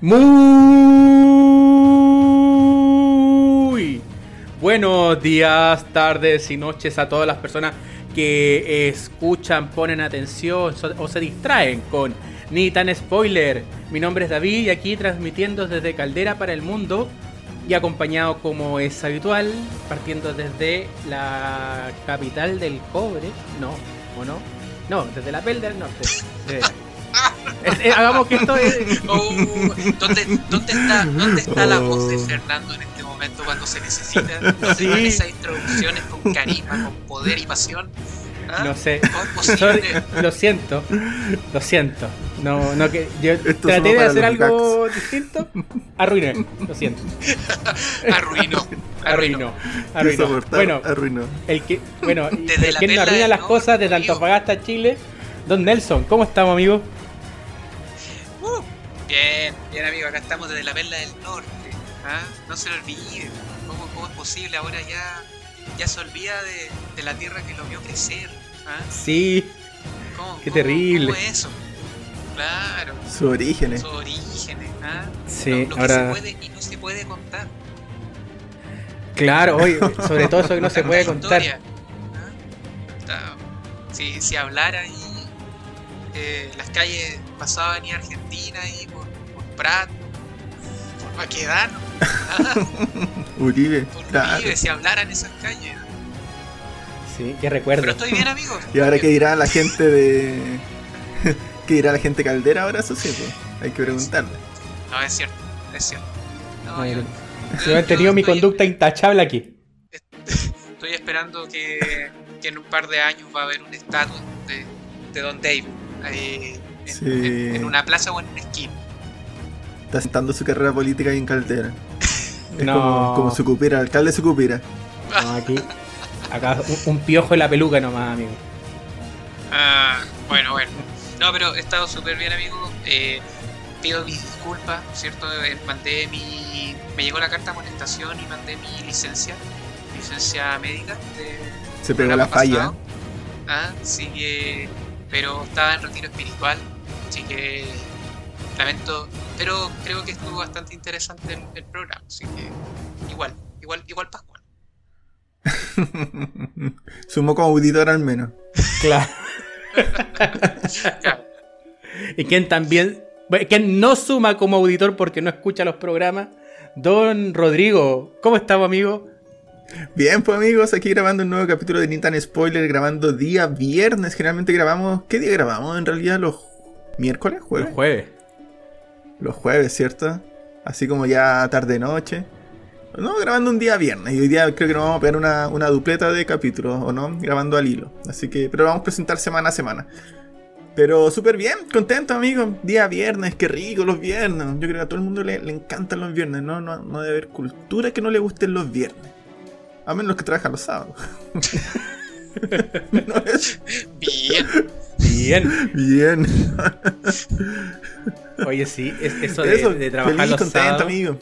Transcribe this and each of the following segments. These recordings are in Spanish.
Muy buenos días, tardes y noches a todas las personas que escuchan, ponen atención o se distraen con Ni tan spoiler. Mi nombre es David y aquí transmitiendo desde Caldera para el Mundo y acompañado como es habitual, partiendo desde la capital del cobre, no, ¿o no? No, desde la Pel del Norte. Eh, hagamos que esto es. Oh, ¿dónde, dónde, está, ¿Dónde está la voz de. Fernando en este momento cuando se necesita? ¿Dónde sí. esas introducciones con carisma, con poder y pasión? ¿Ah? No sé. lo siento. Lo siento. No, no que yo traté de hacer algo distinto. Arruiné. Lo siento. Arruinó. Arruinó. Arruinó. Bueno, arruinó. El que, bueno, el que no arruina las cosas desde Antofagasta, Chile. Don Nelson, ¿cómo estamos, amigo? Bien, bien, amigo. Acá estamos desde la Perla del Norte. ¿ah? No se lo olviden. ¿Cómo, ¿Cómo, es posible ahora ya ya se olvida de, la tierra que lo vio crecer. ¿ah? Sí. Qué terrible. ¿Cómo es eso? Claro. Sus orígenes. Sus orígenes. ¿ah? Sí, lo, ahora... que se puede y no se puede contar. Claro, hoy, sobre todo eso que no se puede contar. ¿ah? Si, si hablara y eh, las calles pasaban y Argentina y por, por Prat, por Baquedano Uribe. Uribe, si hablaran esas calles. Sí, qué recuerdo. Pero estoy bien, amigos. ¿Y ahora qué dirá la gente de. ¿Qué dirá la gente caldera ahora? Eso sí, pues. Hay que preguntarle. No, es cierto, es cierto. No, yo, he tenido mi conducta intachable aquí. Estoy esperando que, que, en un par de años va a haber un estatua de, de Don David en, en, en, una plaza o en una esquina está sentando su carrera política ahí en Caldera. Es como, como su cupira, alcalde su cupira. No, aquí. Acá un, piojo en la peluca nomás, amigo. Ah, bueno, bueno. No, pero he estado súper bien, amigo. Eh, pido mis disculpas, ¿cierto? Eh, mandé mi. Me llegó la carta de amonestación y mandé mi licencia, licencia médica. De, Se pegó la falla. Ah, sí que. Pero estaba en retiro espiritual, así que lamento, pero creo que estuvo bastante interesante el, programa, así que igual, igual, igual Pascual. Sumo como auditor al menos. Claro. Y quien también, quien no suma como auditor porque no escucha los programas, Don Rodrigo, ¿cómo estamos, amigo? Bien, pues amigos, aquí grabando un nuevo capítulo de Nintan Spoiler, grabando día viernes. Generalmente grabamos, ¿qué día grabamos? En realidad los miércoles, jueves. Los jueves los jueves, ¿cierto? Así como ya tarde-noche. No, grabando un día viernes. Y hoy día creo que nos vamos a pegar una, una dupleta de capítulos, ¿o no? Grabando al hilo. Así que, pero vamos a presentar semana a semana. Pero súper bien, contento, amigo. Día viernes, qué rico los viernes. Yo creo que a todo el mundo le, encantan los viernes. No, no, no debe haber cultura que no le gusten los viernes. A menos los que trabajan los sábados. Bien. Bien. Bien. Oye, sí, es, eso, de, trabajar feliz, los contento, sábados. amigo.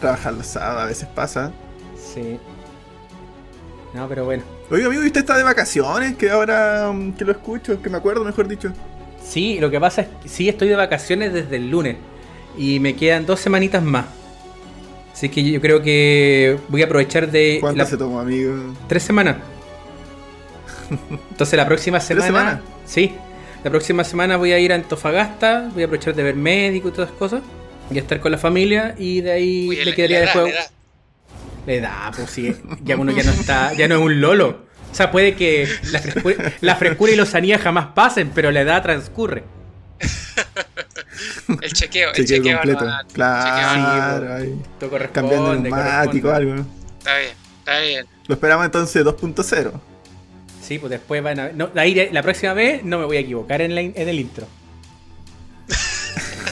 trabajar los sábados a veces pasa. Sí. No, pero bueno. Oye, amigo, ¿y usted está de vacaciones? Que ahora um, que lo escucho, que me acuerdo, mejor dicho. Sí, lo que pasa es que sí estoy de vacaciones desde el lunes. Y me quedan dos semanitas más. Así que yo creo que voy a aprovechar de. ¿Cuánto se tomó, amigo? Tres semanas. Entonces la próxima semana. ¿Tres semanas? Sí. La próxima semana voy a ir a Antofagasta, voy a aprovechar de ver médico y todas esas cosas. Y estar con la familia y de ahí le quedaría de juego. Le da, pues sí. Ya uno ya no está, ya no es un lolo. O sea, puede que la frescura, la frescura y los anías jamás pasen, pero la edad transcurre. el chequeo, el chequeo, completo. claro, ahí. Cambiando neumático o algo. Está bien, está bien. Lo esperamos entonces 2.0. Sí, pues después van a no, la próxima vez no me voy a equivocar en, en el intro.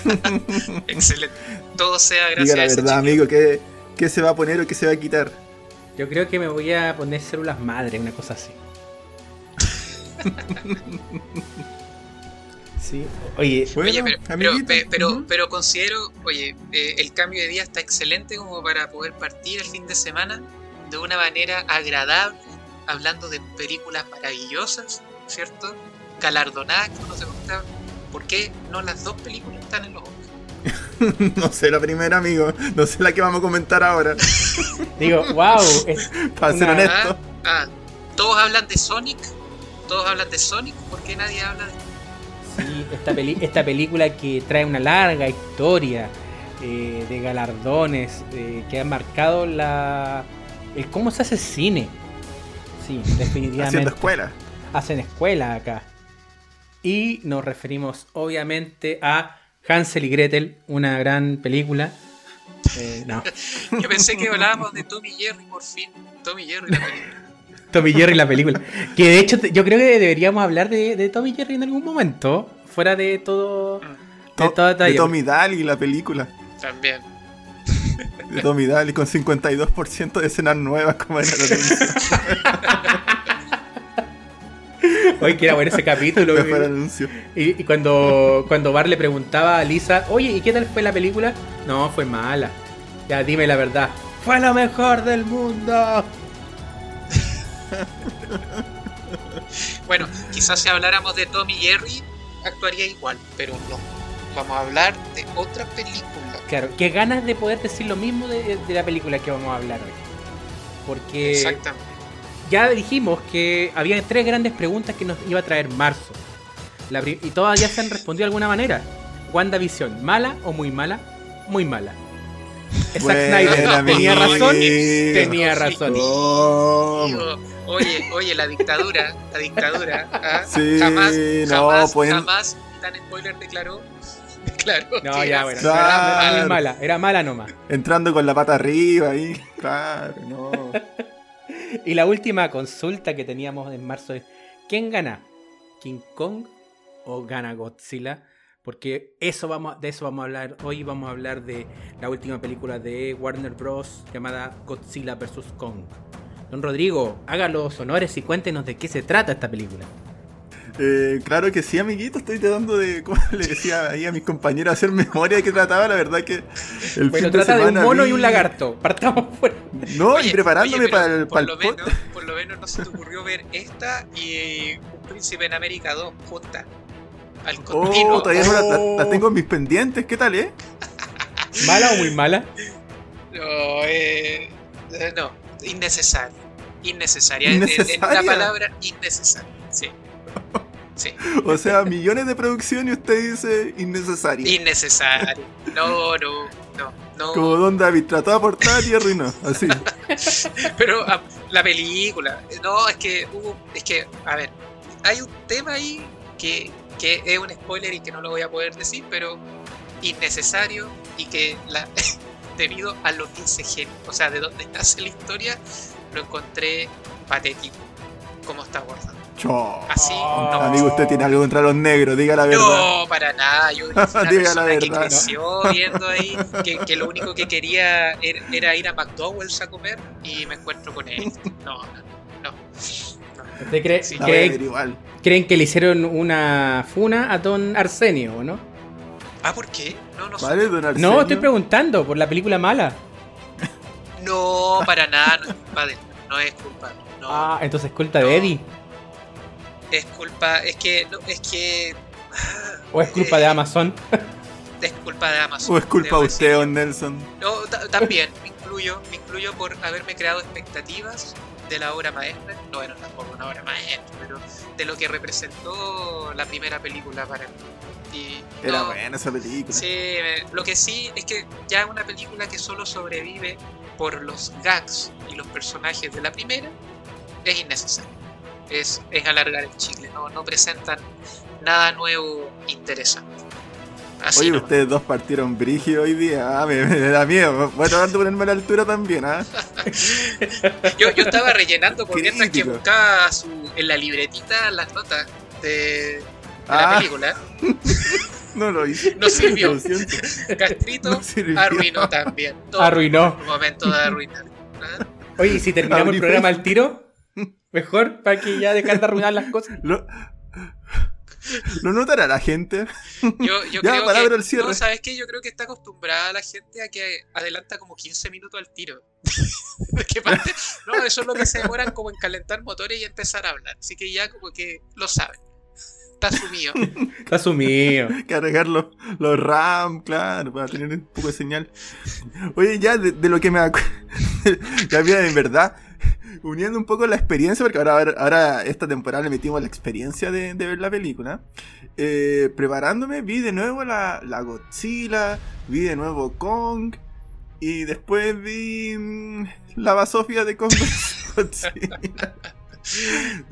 Excelente. Todo sea gracias Diga la verdad, amigo, ¿qué, ¿qué, se va a poner o qué se va a quitar? Yo creo que me voy a poner células madre, una cosa así. sí, oye, oye pero, pero, pero, considero, oye, eh, el cambio de día está excelente como para poder partir el fin de semana de una manera agradable hablando de películas maravillosas, ¿cierto? Galardonadas, como se contaba. ¿Por qué no las dos películas están en los Oscars? no sé la primera, amigo. No sé la que vamos a comentar ahora. Digo, wow. Para ser honesto. Ah, ah, todos hablan de Sonic. Todos hablan de Sonic. ¿Por qué nadie habla de Sí, esta, peli esta película que trae una larga historia eh, de galardones eh, que ha marcado la el cómo se hace cine. Sí, definitivamente. Haciendo escuela. Hacen escuela acá. Y nos referimos obviamente a Hansel y Gretel, una gran película. Eh, no. Yo pensé que hablábamos de Tommy Jerry por fin. Tommy Jerry la película. Tommy Jerry la película. Que de hecho yo creo que deberíamos hablar de, de Tommy Jerry en algún momento. Fuera de todo. De, todo detalle. de Tommy Daly la película. También. De Tommy Daly con 52% de escenas nuevas como era la Oye, que era bueno ese capítulo. y, y, cuando, cuando Bar le preguntaba a Lisa, oye, ¿y qué tal fue la película? No, fue mala. Ya, dime la verdad. Fue lo mejor del mundo. bueno, quizás si habláramos de Tommy y Jerry, actuaría igual, pero no. Vamos a hablar de otra película. Claro, qué ganas de poder decir lo mismo de, de la película que vamos a hablar hoy. Porque. Exactamente ya dijimos que había tres grandes preguntas que nos iba a traer marzo. y todas ya se han respondido de alguna manera. WandaVision, ¿mala o muy mala? Muy mala. Zack Snyder tenía razón, tenía razón. Oye, oye, la dictadura, la dictadura. ¿ah? Sí, jamás, no, jamás, pueden... jamás tan spoiler declaró. Claro, no, ya, bueno. Era, era, mala, era mala nomás. Entrando con la pata arriba ahí. Claro, no. y la última consulta que teníamos en marzo es: ¿quién gana? ¿King Kong o gana Godzilla? Porque eso vamos, de eso vamos a hablar. Hoy vamos a hablar de la última película de Warner Bros. llamada Godzilla vs. Kong. Don Rodrigo, haga los honores y cuéntenos de qué se trata esta película. Eh, claro que sí, amiguito. Estoy tratando de, como le decía ahí a mis compañeros, hacer memoria de qué trataba. La verdad que el bueno, trata de, un mono y un lagarto. Partamos fuera. No, y preparándome para el, por, lo menos, por lo menos no se te ocurrió ver esta y Un Príncipe en América 2 juntas. Al oh, todavía no la, la, tengo en mis pendientes. ¿Qué tal, eh? ¿Mala o muy mala? No, eh, no, innecesaria. Innecesaria. ¿Innecesaria? En, una palabra, innecesaria. Sí. O sea, millones de producción y usted dice innecesario. Innecesario. No, no, no, no. Como Don David trató de aportar y arruinó, así. Pero ah, la película, no, es que hubo, es que, a ver, hay un tema ahí que, que es un spoiler y que no lo voy a poder decir, pero innecesario y que la, debido a lo que se genera, o sea, de dónde nace la historia, lo encontré patético como está abordado. Así, no. Amigo, usted tiene algo contra los negros, diga la verdad. No, para nada. Yo una diga la verdad. que creció viendo ahí que, que, lo único que quería era, ir a McDonald's a comer y me encuentro con él. No, no. ¿Usted cree, cree, creen que le hicieron una funa a Don Arsenio, o no? Ah, ¿por qué? No, no ¿Vale, don Arsenio? No, estoy preguntando por la película mala. No, para nada, no, padre, no es culpa. No. Ah, entonces es culpa de Eddie es culpa, es que, no, es que... ¿O es culpa de eh, Amazon? Es culpa de Amazon. ¿O es culpa de usted, Don Nelson? No, también, me incluyo, me incluyo por haberme creado expectativas de la obra maestra, no bueno, tampoco una obra maestra, pero de lo que representó la primera película para mí. Y, Era buena esa película. Sí, lo que sí es que ya una película que solo sobrevive por los gags y los personajes de la primera, es innecesario es, es alargar el chicle, no, no presentan nada nuevo interesante. Oye, ustedes dos partieron brígido hoy día. Ah, me, da miedo. Voy a tratar de ponerme a la altura también. ¿ah? yo, yo estaba rellenando por mientras que buscaba su, en la libretita las notas de, la ah. película. no lo hice. No sirvió. Castrito arruinó también. arruinó. Un momento de arruinar. Oye, ¿y si terminamos el programa al tiro? Mejor para que ya dejar de arruinar las cosas. Lo, ¿Lo notará la gente? Yo, yo creo que, el cierre. No, ¿sabes qué? Yo creo que está acostumbrada la gente a que adelanta como 15 minutos al tiro. ¿De parte? No, eso es lo que se demoran como en calentar motores y empezar a hablar. Así que ya como que lo saben. Está asumido. Está asumido. Cargar los, los RAM, claro, para tener un poco de señal. Oye, ya de, de lo que me acuerdo. ya mira, en verdad, uniendo un poco la experiencia, porque ahora, ahora, esta temporada le metimos la experiencia de, de ver la película. Eh, preparándome, vi de nuevo la, la Godzilla, vi de nuevo Kong. Y después vi mm, la basofia de Kong. Godzilla.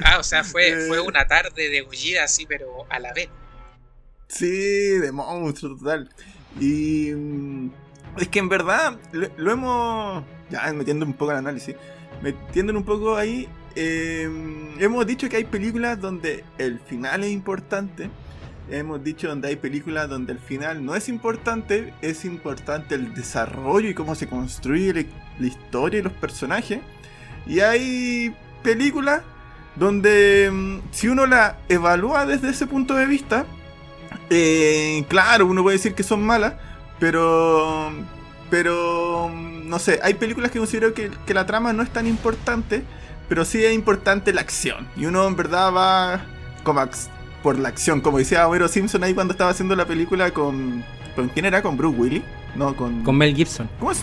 Ah, o sea, fue, Eh. fue una tarde de Gojira así, pero a la vez. Sí, de monstruo total. Y mm, es que en verdad lo, lo hemos. Ya metiendo un poco el análisis. Metiendo un poco ahí. eh, hemos dicho que hay películas donde el final es importante. Hemos dicho donde hay películas donde el final no es importante. Es importante el desarrollo y cómo se construye la, historia y los personajes. Y hay películas donde mm, si uno la evalúa desde ese punto de vista, eh, claro, uno puede decir que son malas, pero. Pero. No sé, hay películas que considero que, que la trama no es tan importante, pero sí es importante la acción. Y uno en verdad va como por la acción, como decía Homero Simpson ahí cuando estaba haciendo la película con. ¿Con quién era? ¿Con Bruce Willis? No, con. Con Mel Gibson. ¿Cómo es?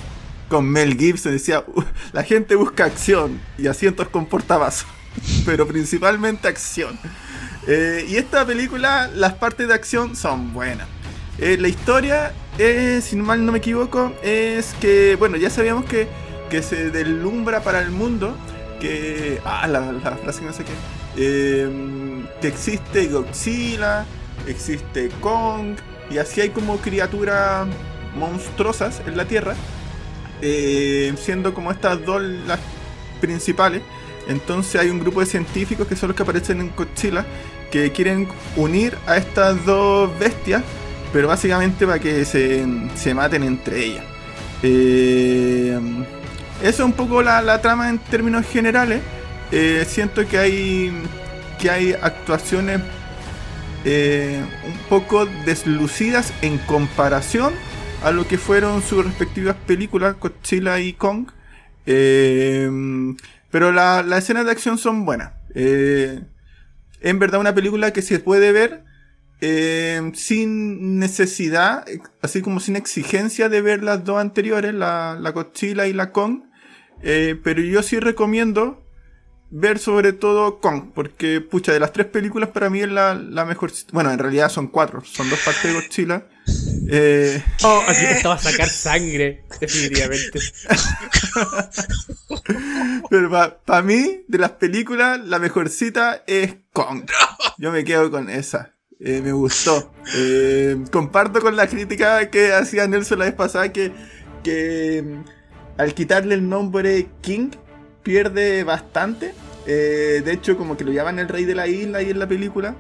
Con Mel Gibson decía, "Uh, la gente busca acción y asientos con portavasos, pero principalmente acción. Eh, y esta película, las partes de acción son buenas. Eh, la historia, eh, si mal no me equivoco, es que, bueno, ya sabíamos que, que se deslumbra para el mundo, que... Ah, la, frase que no sé qué. eh, que existe Godzilla, existe Kong, y así hay como criaturas monstruosas en la Tierra, eh, siendo como estas dos las principales. Entonces hay un grupo de científicos que son los que aparecen en Godzilla que quieren unir a estas dos bestias, pero básicamente para que se, se maten entre ellas. Eh, eso es un poco la, la trama en términos generales. Eh, siento que hay que hay actuaciones eh, un poco deslucidas en comparación a lo que fueron sus respectivas películas, Godzilla y Kong. Eh, pero la- las escenas de acción son buenas. En verdad una película que se puede ver eh, sin necesidad, así como sin exigencia de ver las dos anteriores, la, la Godzilla y la Kong. Eh, pero yo sí recomiendo ver sobre todo Kong, porque pucha, de las tres películas para mí es la, la mejor. Bueno, en realidad son cuatro, son dos partes de Godzilla. Eh, Oh, aquí esto va a sacar sangre, definitivamente. pero para mí, de las películas, la mejorcita es Kong. Yo me quedo con esa. Eh, me gustó. Eh, comparto con la crítica que hacía Nelson la vez pasada que, que mm, al quitarle el nombre King pierde bastante. Eh, de hecho, como que lo llaman el rey de la isla ahí en la película.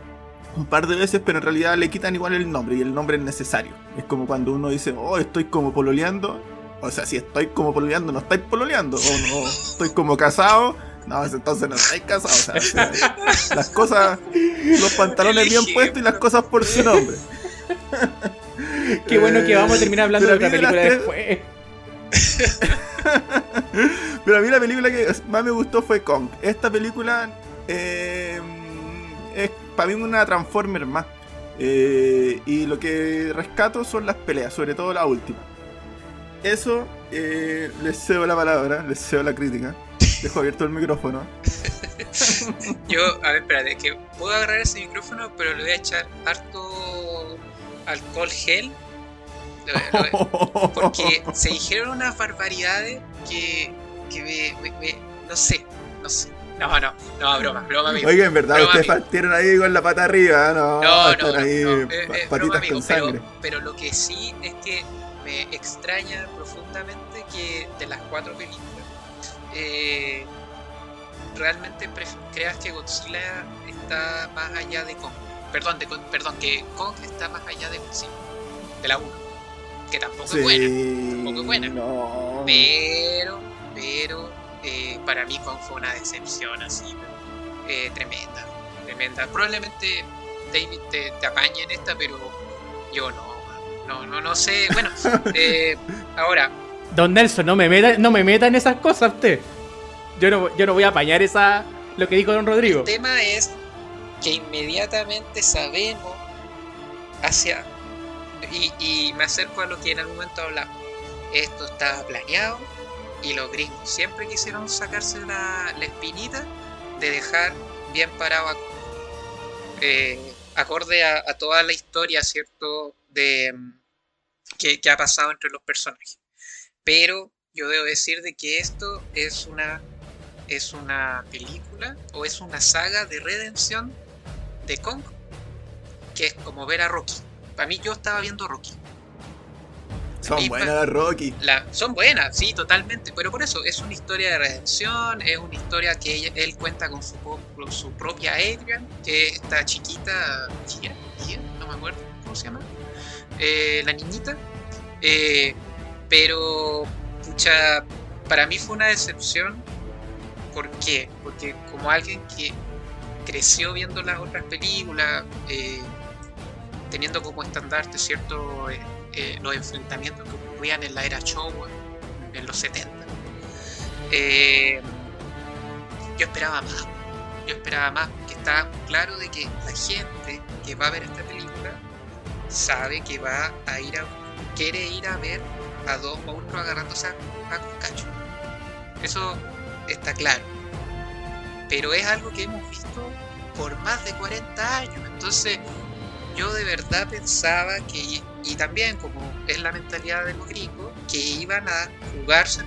Un par de veces, pero en realidad le quitan igual el nombre y el nombre es necesario. Es como cuando uno dice, oh, estoy como pololeando. O sea, si estoy como pololeando, no estáis pololeando. O no, estoy como casado. No, entonces no estáis casados. O sea, se- las cosas, los pantalones bien puestos y las cosas por su nombre. Qué bueno que vamos a terminar hablando de Pero otra de película después. Pero a mí la película que más me gustó fue Kong. Esta película eh, es para mí una Transformer más. Eh, y lo que rescato son las peleas, sobre todo la última. Eso, eh, les cedo la palabra, les cedo la crítica. Dejo abierto el micrófono. Yo, a ver, espérate, es que puedo agarrar ese micrófono, pero le voy a echar harto alcohol gel. Lo- lo- Porque se dijeron unas barbaridades que, que me, me- me- No sé, no sé. No, no, no, broma, broma, amigo. Oiga, en verdad, Broma, ustedes amigo. partieron ahí con la pata arriba, ¿no? No, no, están no, ahí no, eh, pa- eh, broma, patitas amigo, con pero, sangre. pero lo que sí es que me extraña profundamente que de las cuatro películas eh, realmente creas que Godzilla está más allá de Kong. Perdón, de, perdón, que Kong está más allá de Godzilla, de la 1. Que tampoco es buena. tampoco es buena. No. Pero, pero, eh, para mí Kong fue una decepción así, eh, tremenda, tremenda. Probablemente David te, te apañe en esta, pero yo no, no, no, no sé. Bueno, eh, ahora, Don Nelson, no me meta, no me meta en esas cosas usted. Yo no, yo no voy a apañar esa lo que dijo Don Rodrigo. el tema es que inmediatamente sabemos hacia... Y, y me acerco a lo que en algún momento hablamos. Esto estaba planeado y los gringos siempre quisieron sacarse la, la espinita de dejar bien parado eh, acorde a, toda la historia, ¿cierto? De, mm, que, ha pasado entre los personajes. Pero yo debo decir de que esto es una, es una película o es una saga de redención de Kong, que es como ver a Rocky. Para mí yo estaba viendo Rocky. Son buenas las Rocky. son buenas, sí, totalmente. Pero por eso, es una historia de redención, es una historia que él cuenta con su, su propia Adrian, que es esta chiquita, no me acuerdo cómo se llama, eh, la niñita. Eh, pero, pucha, para mí fue una decepción. ¿Por qué? Porque como alguien que creció viendo las otras películas, eh, teniendo como estandarte, ¿cierto? Eh, los enfrentamientos que ocurrían en la era Showa, en los 70. Eh, yo esperaba más, yo esperaba más, porque estaba claro de que la gente que va a ver esta película sabe que va a ir a, quiere ir a ver a dos monstruos agarrándose a, a cacho. Eso está claro. Pero es algo que hemos visto por más de 40 años. Entonces, yo de verdad pensaba que y también, como es la mentalidad de los gringos, que iban a jugarse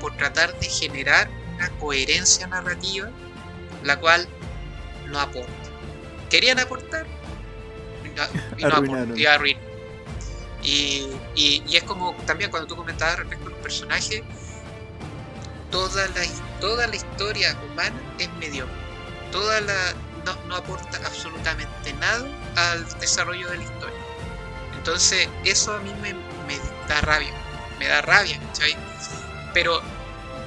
por tratar de generar una coherencia narrativa, la cual no aporta. Querían aportar y no, aportan, y Y, es como también cuando tú comentabas respecto a los personajes, toda la, toda la historia humana es mediocre. Toda la, no, aporta absolutamente nada al desarrollo de la historia. Entonces, eso a mí me, da rabia, me da rabia, ¿cachai? Pero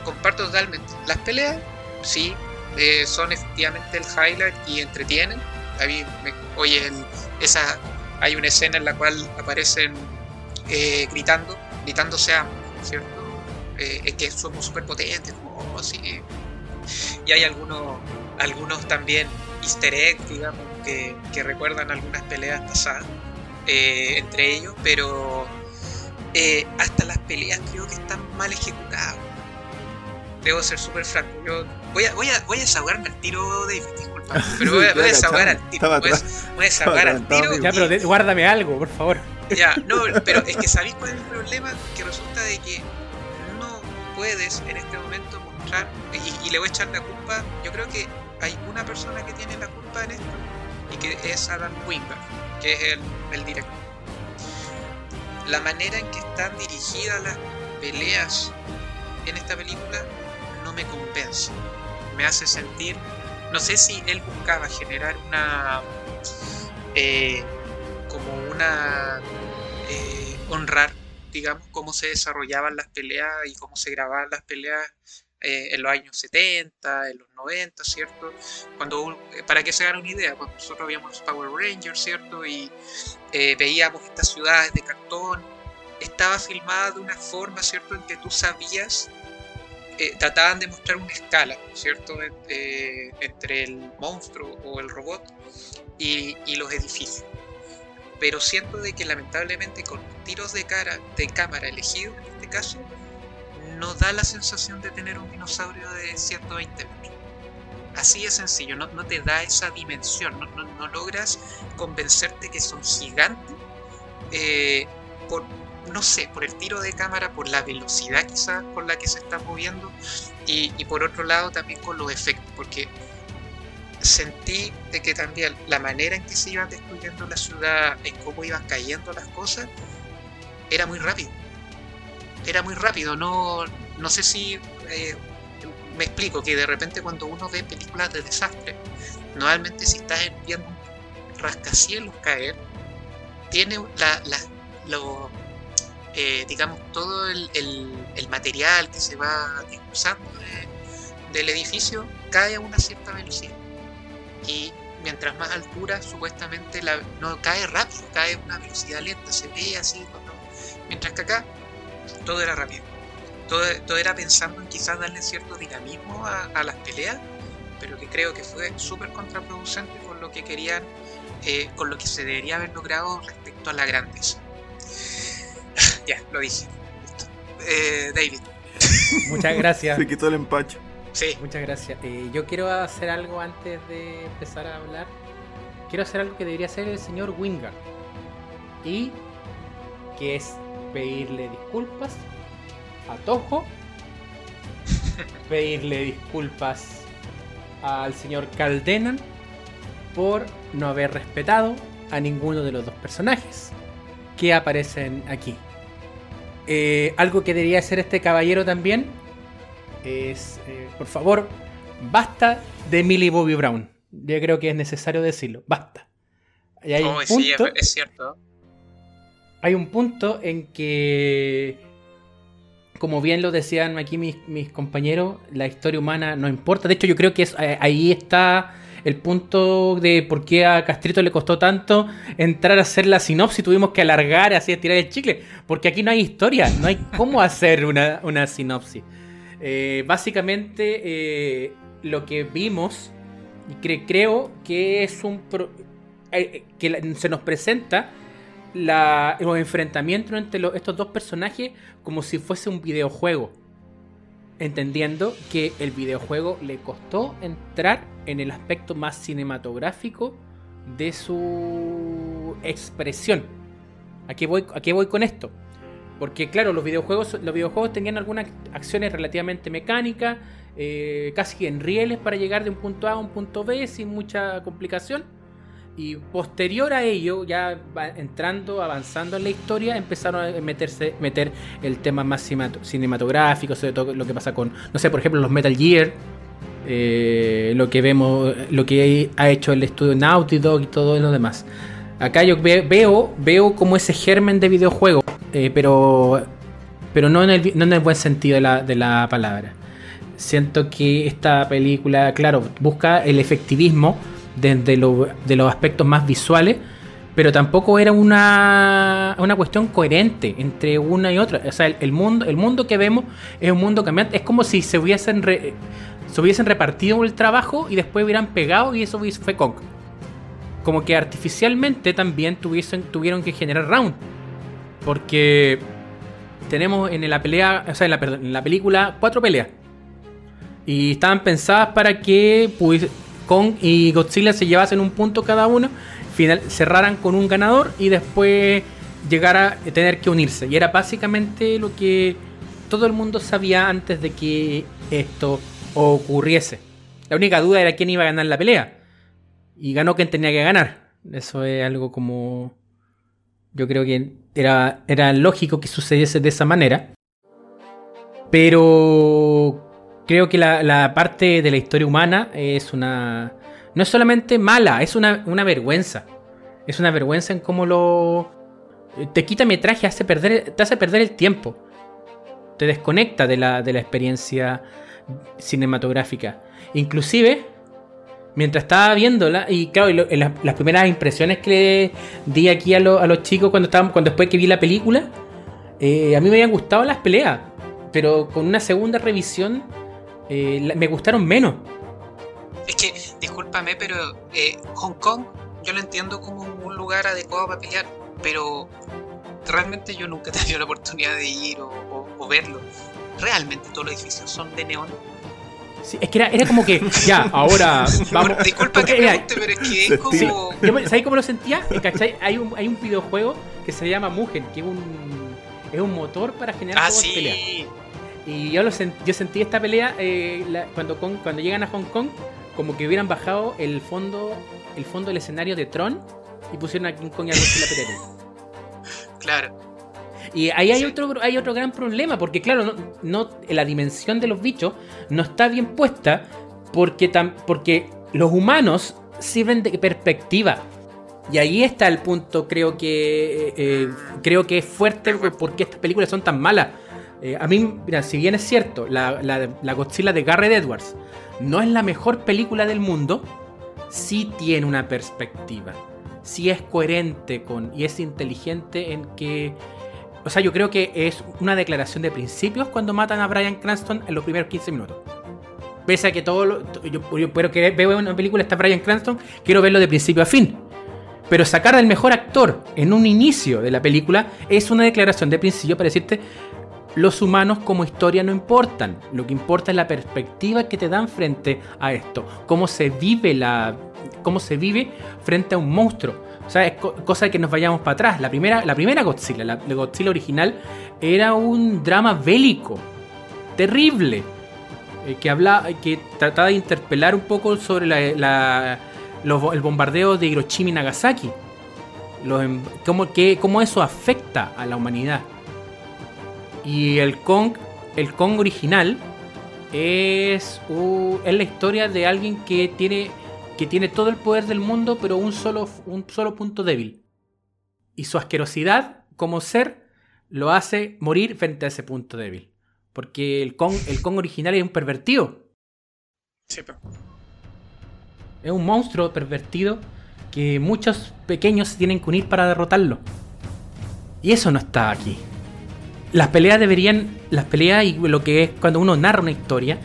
comparto totalmente. Las peleas, sí, eh, son efectivamente el highlight y entretienen. oye, esa, hay una escena en la cual aparecen eh, gritando, gritándose a ¿cierto? Eh, es que somos súper potentes, como así. Y hay algunos, algunos también easter eggs, digamos, que, que recuerdan algunas peleas pasadas. Eh, entre ellos, pero eh, hasta las peleas creo que están mal ejecutadas. Debo ser súper franco. Yo voy a, voy a, voy a desahogarme al tiro de disculpa, pero voy a, voy a desahogar al tiro. Voy a, voy a desahogar al tiro. Ya, pero guárdame algo, por favor. Ya, no, pero es que sabéis cuál es el problema, que resulta de que no puedes en este momento mostrar, y, le voy a echar la culpa, yo creo que hay una persona que tiene la culpa en esto, y que es Adam Wingard que es el, director. La manera en que están dirigidas las peleas en esta película no me compensa. Me hace sentir, no sé si él buscaba generar una, eh, una, eh, honrar, digamos, cómo se desarrollaban las peleas y cómo se grababan las peleas eh, en los años 70, en los 90, ¿cierto? Cuando, eh, para que se hagan una idea, cuando nosotros veíamos los Power Rangers, ¿cierto? Y eh, veíamos estas ciudades de cartón, estaba filmada de una forma, ¿cierto? En que tú sabías, trataban de mostrar una escala, ¿cierto? entre el monstruo o el robot y los edificios pero siento de que lamentablemente con tiros de cara de cámara elegidos en este caso no da la sensación de tener un dinosaurio de 120 metros. Así de sencillo, no, te da esa dimensión, no, logras convencerte que son gigantes eh, por, no sé, por el tiro de cámara, por la velocidad quizás con la que se están moviendo y, por otro lado también con los efectos, porque sentí de que también la manera en que se iban destruyendo la ciudad, en cómo iban cayendo las cosas, era muy rápido era muy rápido, no, no sé si eh, me explico, que de repente cuando uno ve películas de desastre, normalmente si estás viendo un rascacielos caer, tiene la, la eh, digamos, todo el, el, material que se va usando del edificio cae a una cierta velocidad. Y mientras más altura, supuestamente la, no cae rápido, cae a una velocidad lenta, se ve así. mientras que acá todo era rápido. Todo, era pensando en quizás darle cierto dinamismo a, las peleas, pero que creo que fue súper contraproducente con lo que querían, eh, con lo que se debería haber logrado respecto a la grandeza. ya, lo dije. Listo. Eh, David. Muchas gracias. Se quitó el empacho. Sí. Muchas gracias. Eh, yo quiero hacer algo antes de empezar a hablar. Quiero hacer algo que debería hacer el señor Wingard. Y que es pedirle disculpas a Tojo. pedirle disculpas al señor Caldenan por no haber respetado a ninguno de los dos personajes que aparecen aquí. Eh, algo que debería hacer este caballero también es, eh, por favor, basta de Millie Bobby Brown. Yo creo que es necesario decirlo, basta. Y hay, Oh, un sí, punto, es cierto. hay un punto en que, como bien lo decían aquí mis, mis compañeros, la historia humana no importa. De hecho, yo creo que es- eh, ahí está el punto de por qué a Castrito le costó tanto entrar a hacer la sinopsis. Tuvimos que alargar, así estirar el chicle. Porque aquí no hay historia, no hay cómo hacer una, una sinopsis. Eh, básicamente, eh, lo que vimos, cre- creo que es un. pro- eh, que se nos presenta los enfrentamientos entre estos dos personajes como si fuese un videojuego. Entendiendo que el videojuego le costó entrar en el aspecto más cinematográfico de su expresión. ¿A qué voy, a qué voy con esto? Porque claro, los videojuegos, los videojuegos tenían algunas acciones relativamente mecánicas, eh, casi en rieles para llegar de un punto A a un punto B sin mucha complicación. Y posterior a ello, ya entrando, avanzando en la historia, empezaron a meterse, meter el tema más cinemat- cinematográfico, sobre todo lo que pasa con, no sé, por ejemplo, los Metal Gear, eh, lo que vemos, lo que ha hecho el estudio Naughty Dog y todo lo demás. Acá yo ve- veo, veo como ese germen de videojuego, eh, pero, pero no, en el, no en el buen sentido de la, de la palabra. Siento que esta película, claro, busca el efectivismo desde lo- de los aspectos más visuales, pero tampoco era una, una cuestión coherente entre una y otra. O sea, el, mundo, el mundo que vemos es un mundo cambiante. Es como si se hubiesen, re- se hubiesen repartido el trabajo y después hubieran pegado y eso fue Kong. Como que artificialmente también tuviesen, tuvieron que generar round. Porque tenemos en la pelea, o sea, en la, en la película cuatro peleas. Y estaban pensadas para que pudiese- Kong y Godzilla se llevasen un punto cada uno, final, cerraran con un ganador y después llegara a tener que unirse. Y era básicamente lo que todo el mundo sabía antes de que esto ocurriese. La única duda era quién iba a ganar la pelea. Y ganó quien tenía que ganar. Eso es algo como... Yo creo que era, era lógico que sucediese de esa manera. Pero creo que la, la parte de la historia humana es una... No es solamente mala, es una, una vergüenza. Es una vergüenza en cómo lo... Te quita metraje, hace perder, te hace perder el tiempo. Te desconecta de la, de la experiencia cinematográfica. Inclusive, mientras estaba viéndola, y claro, y lo- las, primeras impresiones que le di aquí a, lo- a los chicos cuando, estaban, cuando después que vi la película, eh, a mí me habían gustado las peleas, pero con una segunda revisión eh, me gustaron menos. Es que, discúlpame, pero eh, Hong Kong yo lo entiendo como un lugar adecuado para pelear, pero realmente yo nunca he tenido la oportunidad de ir o, o- o verlo. Realmente todos los edificios son de neón. Sí, es que era, era como que, ya, ahora vamos. Bueno, disculpa que Porque, pregunte, pero es que es como. ¿Sabes cómo lo sentía? ¿Cachai? Hay un, hay un videojuego que se llama Mugen, que es un, es un motor para generar Ah, juegos de pelea. sí. Y yo, lo yo sentí esta pelea eh, la- cuando, cuando llegan a Hong Kong, como que hubieran bajado el fondo el fondo del escenario de Tron y pusieron a King Kong y a Godzilla. Claro. Y ahí hay Sí. otro, hay otro gran problema, porque claro, no, no- la dimensión de los bichos no está bien puesta porque, tam- porque los humanos sirven de perspectiva. Y ahí está el punto, creo que eh, creo que es fuerte por- porque estas películas son tan malas. Eh, a mí, mira, si bien es cierto, la, la, la Godzilla de Garrett Edwards no es la mejor película del mundo, sí tiene una perspectiva. Sí es coherente con y es inteligente en que o sea, yo creo que es una declaración de principios cuando matan a Brian Cranston en los primeros 15 minutos. Pese a que todo lo, yo, yo, pero que veo una película está Brian Cranston, quiero verlo de principio a fin. Pero sacar al mejor actor en un inicio de la película es una declaración de principio para decirte los humanos como historia no importan. Lo que importa es la perspectiva que te dan frente a esto. Cómo se vive la. cómo se vive frente a un monstruo. O sea, es cosa de que nos vayamos para atrás. La primera, la primera Godzilla, la, Godzilla original, era un drama bélico. Terrible. Eh, que, habla, que trataba de interpelar un poco sobre la, el bombardeo de Hiroshima y Nagasaki. Em, cómo, que, cómo eso afecta a la humanidad. Y el Kong, el Kong original es, es la historia de alguien que tiene, que tiene todo el poder del mundo, pero un solo, un solo punto débil. Y su asquerosidad como ser lo hace morir frente a ese punto débil. Porque el Kong, el Kong original es un pervertido. Sí, Es un monstruo pervertido que muchos pequeños se tienen que unir para derrotarlo. Y eso no está aquí las peleas deberían, las peleas y lo que es cuando uno narra una historia,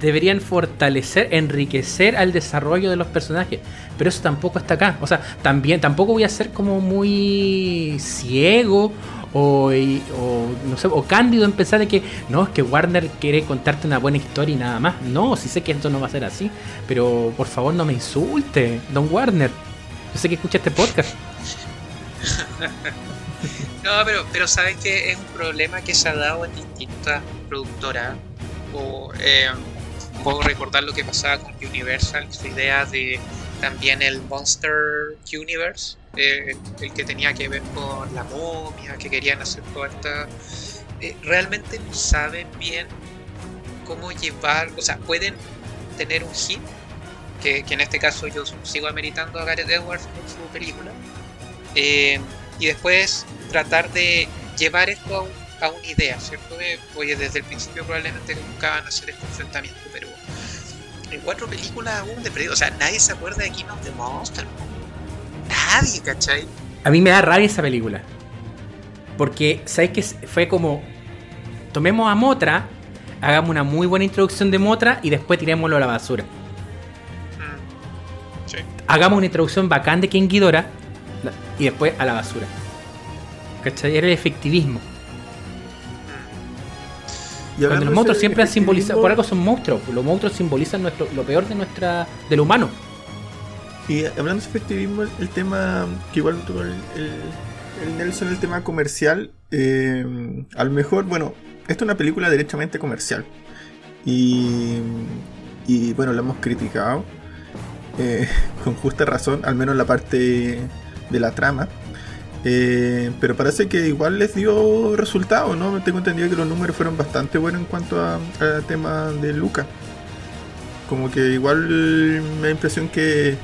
deberían fortalecer, enriquecer al desarrollo de los personajes. Pero eso tampoco está acá. O sea, también, tampoco voy a ser como muy ciego o, no sé, o cándido en pensar de que no, es que Warner quiere contarte una buena historia y nada más. No, sí sé que esto no va a ser así. Pero por favor no me insulte, Don Warner. Yo sé que escucha este podcast. No, pero, pero sabes que es un problema que se ha dado en distintas productoras. O, eh, puedo recordar lo que pasaba con Universal, su idea de también el Monster Universe, eh, el que tenía que ver con la momia, que querían hacer toda esta. Eh, realmente no saben bien cómo llevar, o sea, pueden tener un hit, que, en este caso yo sigo ameritando a Gareth Edwards con su película, y después tratar de llevar esto a, una idea, ¿cierto? oye, desde el principio probablemente a hacer este enfrentamiento, pero en cuatro películas aún de perdido, o sea, nadie se acuerda de King of the Monster. Nadie, ¿cachai? A mí me da rabia esa película. Porque, ¿sabes que Fue como. Tomemos a Motra, hagamos una muy buena introducción de Motra y después tirémoslo a la basura. Mm. Sí. Hagamos una introducción bacán de King Ghidorah y después a la basura. ¿Cachai? Era el efectivismo. Cuando los monstruos siempre han simbolizado, por algo son monstruos, los monstruos simbolizan nuestro, lo peor de nuestra, del humano. Y hablando de efectivismo, el tema que igual tuvo el, el, Nelson, el tema comercial, eh, a lo mejor, bueno, esta es una película derechamente comercial. Y, y bueno, la hemos criticado eh, con justa razón, al menos la parte de la trama. Eh, pero parece que igual les dio resultado, ¿no? Tengo entendido que los números fueron bastante buenos en cuanto a, tema de Luca. Como que igual me da impresión que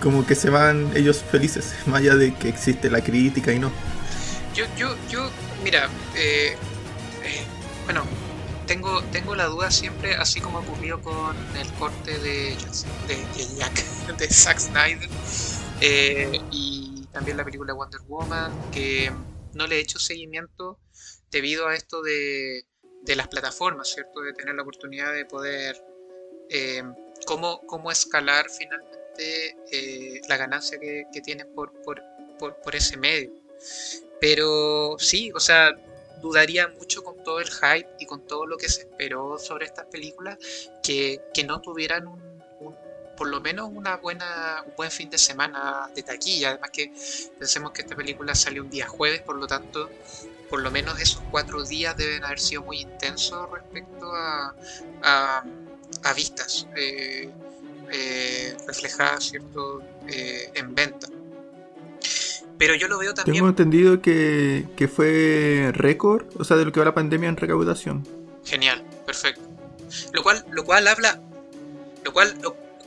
como que se van ellos felices, más allá de que existe la crítica y no. Yo, yo, yo, mira, eh, eh, bueno, tengo, tengo la duda siempre, así como ocurrió con el corte de, de, Jack, de Zack Snyder, y también la película Wonder Woman, que no le he hecho seguimiento debido a esto de, las plataformas, ¿cierto? De tener la oportunidad de poder eh, cómo, cómo, escalar finalmente eh, la ganancia que, tienen por, por, ese medio. Pero sí, o sea, dudaría mucho con todo el hype y con todo lo que se esperó sobre estas películas que, que no tuvieran un por lo menos una buena, un buen fin de semana de taquilla. Además que pensemos que esta película salió un día jueves, por lo tanto, por lo menos esos cuatro días deben haber sido muy intensos respecto a, a, vistas eh, eh, reflejadas ¿cierto? Eh, en venta. Pero yo lo veo también. Tengo entendido que, que fue récord, o sea, de lo que va la pandemia en recaudación. Genial, perfecto. Lo cual, lo cual habla, lo cual,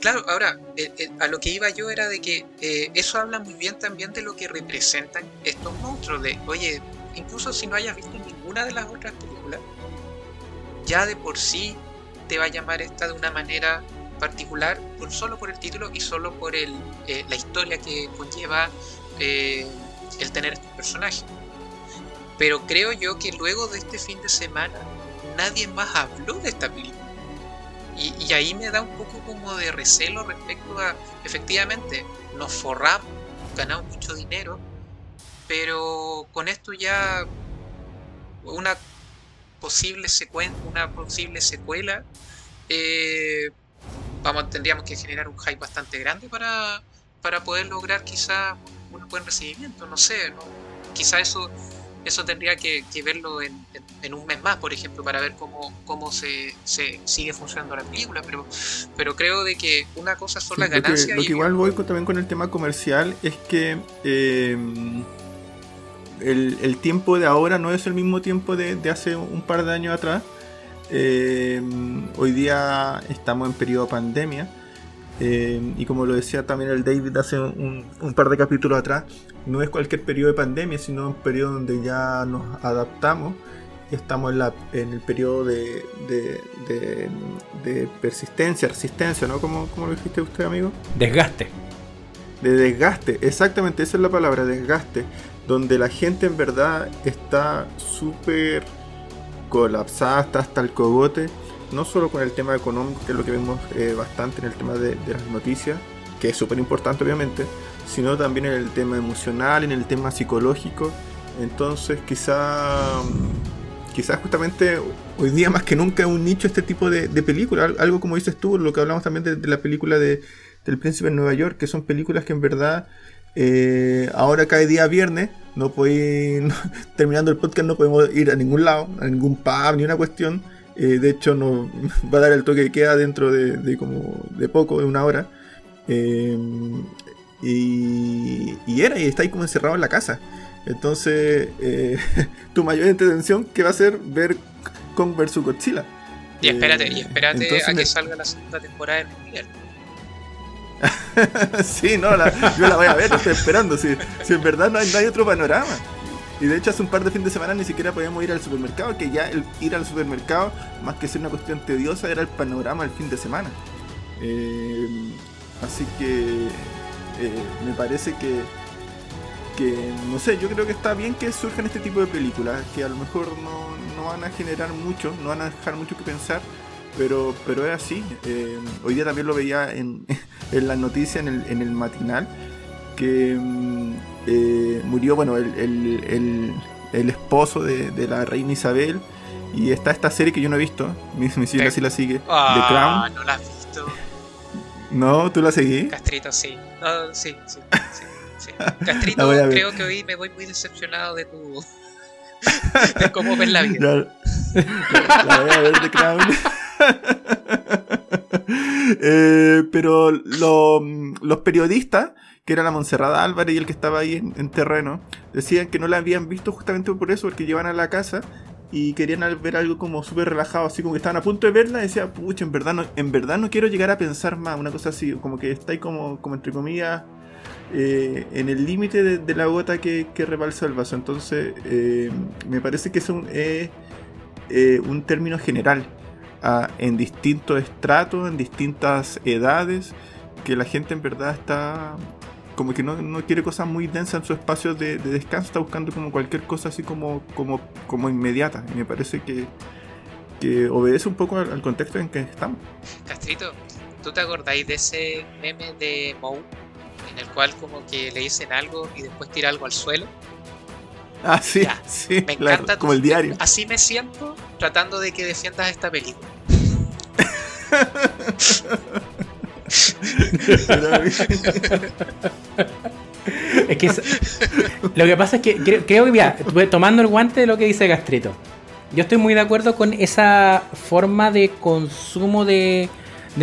Claro, ahora, eh, eh, a lo que iba yo era de que eh, eso habla muy bien también de lo que representan estos monstruos. De, oye, incluso si no hayas visto ninguna de las otras películas, ya de por sí te va a llamar esta de una manera particular, por, solo por el título y solo por el, la historia que conlleva el tener estos personajes. Pero creo yo que luego de este fin de semana nadie más habló de esta película. Y, ahí me da un poco como de recelo respecto a, efectivamente, nos forramos, ganamos mucho dinero, pero con esto ya una posible secuencia, una posible secuela, eh, vamos, tendríamos que generar un hype bastante grande para, para poder lograr quizá un, buen recibimiento, no sé, ¿no? quizá eso eso tendría que, verlo en, un mes más, por ejemplo, para ver cómo, cómo se, sigue funcionando la película. Pero, pero creo de que una cosa son las ganancias. Lo que, igual voy también con el tema comercial es que eh, el, tiempo de ahora no es el mismo tiempo de, hace un par de años atrás. Eh, hoy día estamos en periodo pandemia. Eh, y como lo decía también el David hace un, par de capítulos atrás, no es cualquier periodo de pandemia, sino un periodo donde ya nos adaptamos. Estamos en, la, en el periodo de, de, persistencia, resistencia, ¿no? ¿Cómo, ¿Cómo, lo dijiste usted, amigo? Desgaste. De desgaste, exactamente, esa es la palabra, desgaste. Donde la gente en verdad está súper colapsada, está hasta el cogote no solo con el tema económico, que es lo que vemos eh, bastante en el tema de, las noticias, que es súper importante obviamente, sino también en el tema emocional, en el tema psicológico. Entonces quizá, quizás justamente hoy día más que nunca es un nicho este tipo de, películas, algo como dices tú, lo que hablamos también de, la película de, del Príncipe de Nueva York, que son películas que en verdad eh, ahora cae día viernes, no podéis, terminando el podcast no podemos ir a ningún lado, a ningún pub, ni una cuestión. Eh, de hecho, no va a dar el toque que queda dentro de, como de poco, de una hora. Eh, y, era, y está ahí como encerrado en la casa. Entonces, eh, tu mayor intención que va a ser ver Kong vs Godzilla. Y espérate, y espérate a que salga la segunda temporada de Miguel. sí, no, yo la voy a ver, estoy esperando. Si, si en verdad no hay, no hay otro panorama. Y de hecho hace un par de fines de semana ni siquiera podíamos ir al supermercado, que ya el ir al supermercado, más que ser una cuestión tediosa, era el panorama del fin de semana. Eh, así que eh, me parece que, que, no sé, yo creo que está bien que surjan este tipo de películas, que a lo mejor no, van a generar mucho, no van a dejar mucho que pensar, pero, pero es así. Eh, hoy día también lo veía en, en las noticias, en el, en el matinal, que mm, eh, murió, bueno, el, esposo de, la reina Isabel. Y está esta serie que yo no he visto. Mi, mi sí la sigue. Ah, The Crown. No la has visto. No, ¿tú la seguí? Castrito, sí. sí, sí, sí, Castrito, creo que hoy me voy muy decepcionado de tu. de cómo ves la vida. La, voy a ver The Crown. Eh, pero los periodistas que era la Monserrada Álvarez y el que estaba ahí en, terreno, decían que no la habían visto justamente por eso, porque llevan a la casa y querían ver algo como súper relajado, así como que estaban a punto de verla y decía, pucha, en verdad no, en verdad no quiero llegar a pensar más, una cosa así, como que está ahí como, como entre comillas eh, en el límite de, la gota que, rebalsa el vaso. Entonces, eh, me parece que es un, eh, término general ah, en distintos estratos, en distintas edades, que la gente en verdad está como que no, quiere cosas muy densas en su espacio de, descanso, está buscando como cualquier cosa así como, como, como inmediata. Y me parece que, que obedece un poco al, contexto en que estamos. Castrito, ¿tú te acordáis de ese meme de Moe? En el cual como que le dicen algo y después tira algo al suelo. Ah, sí, sí, me encanta como el diario. Así me siento tratando de que defiendas esta película. lo que pasa es que creo, que, tomando el guante de lo que dice Gastrito, yo estoy muy de acuerdo con esa forma de consumo de,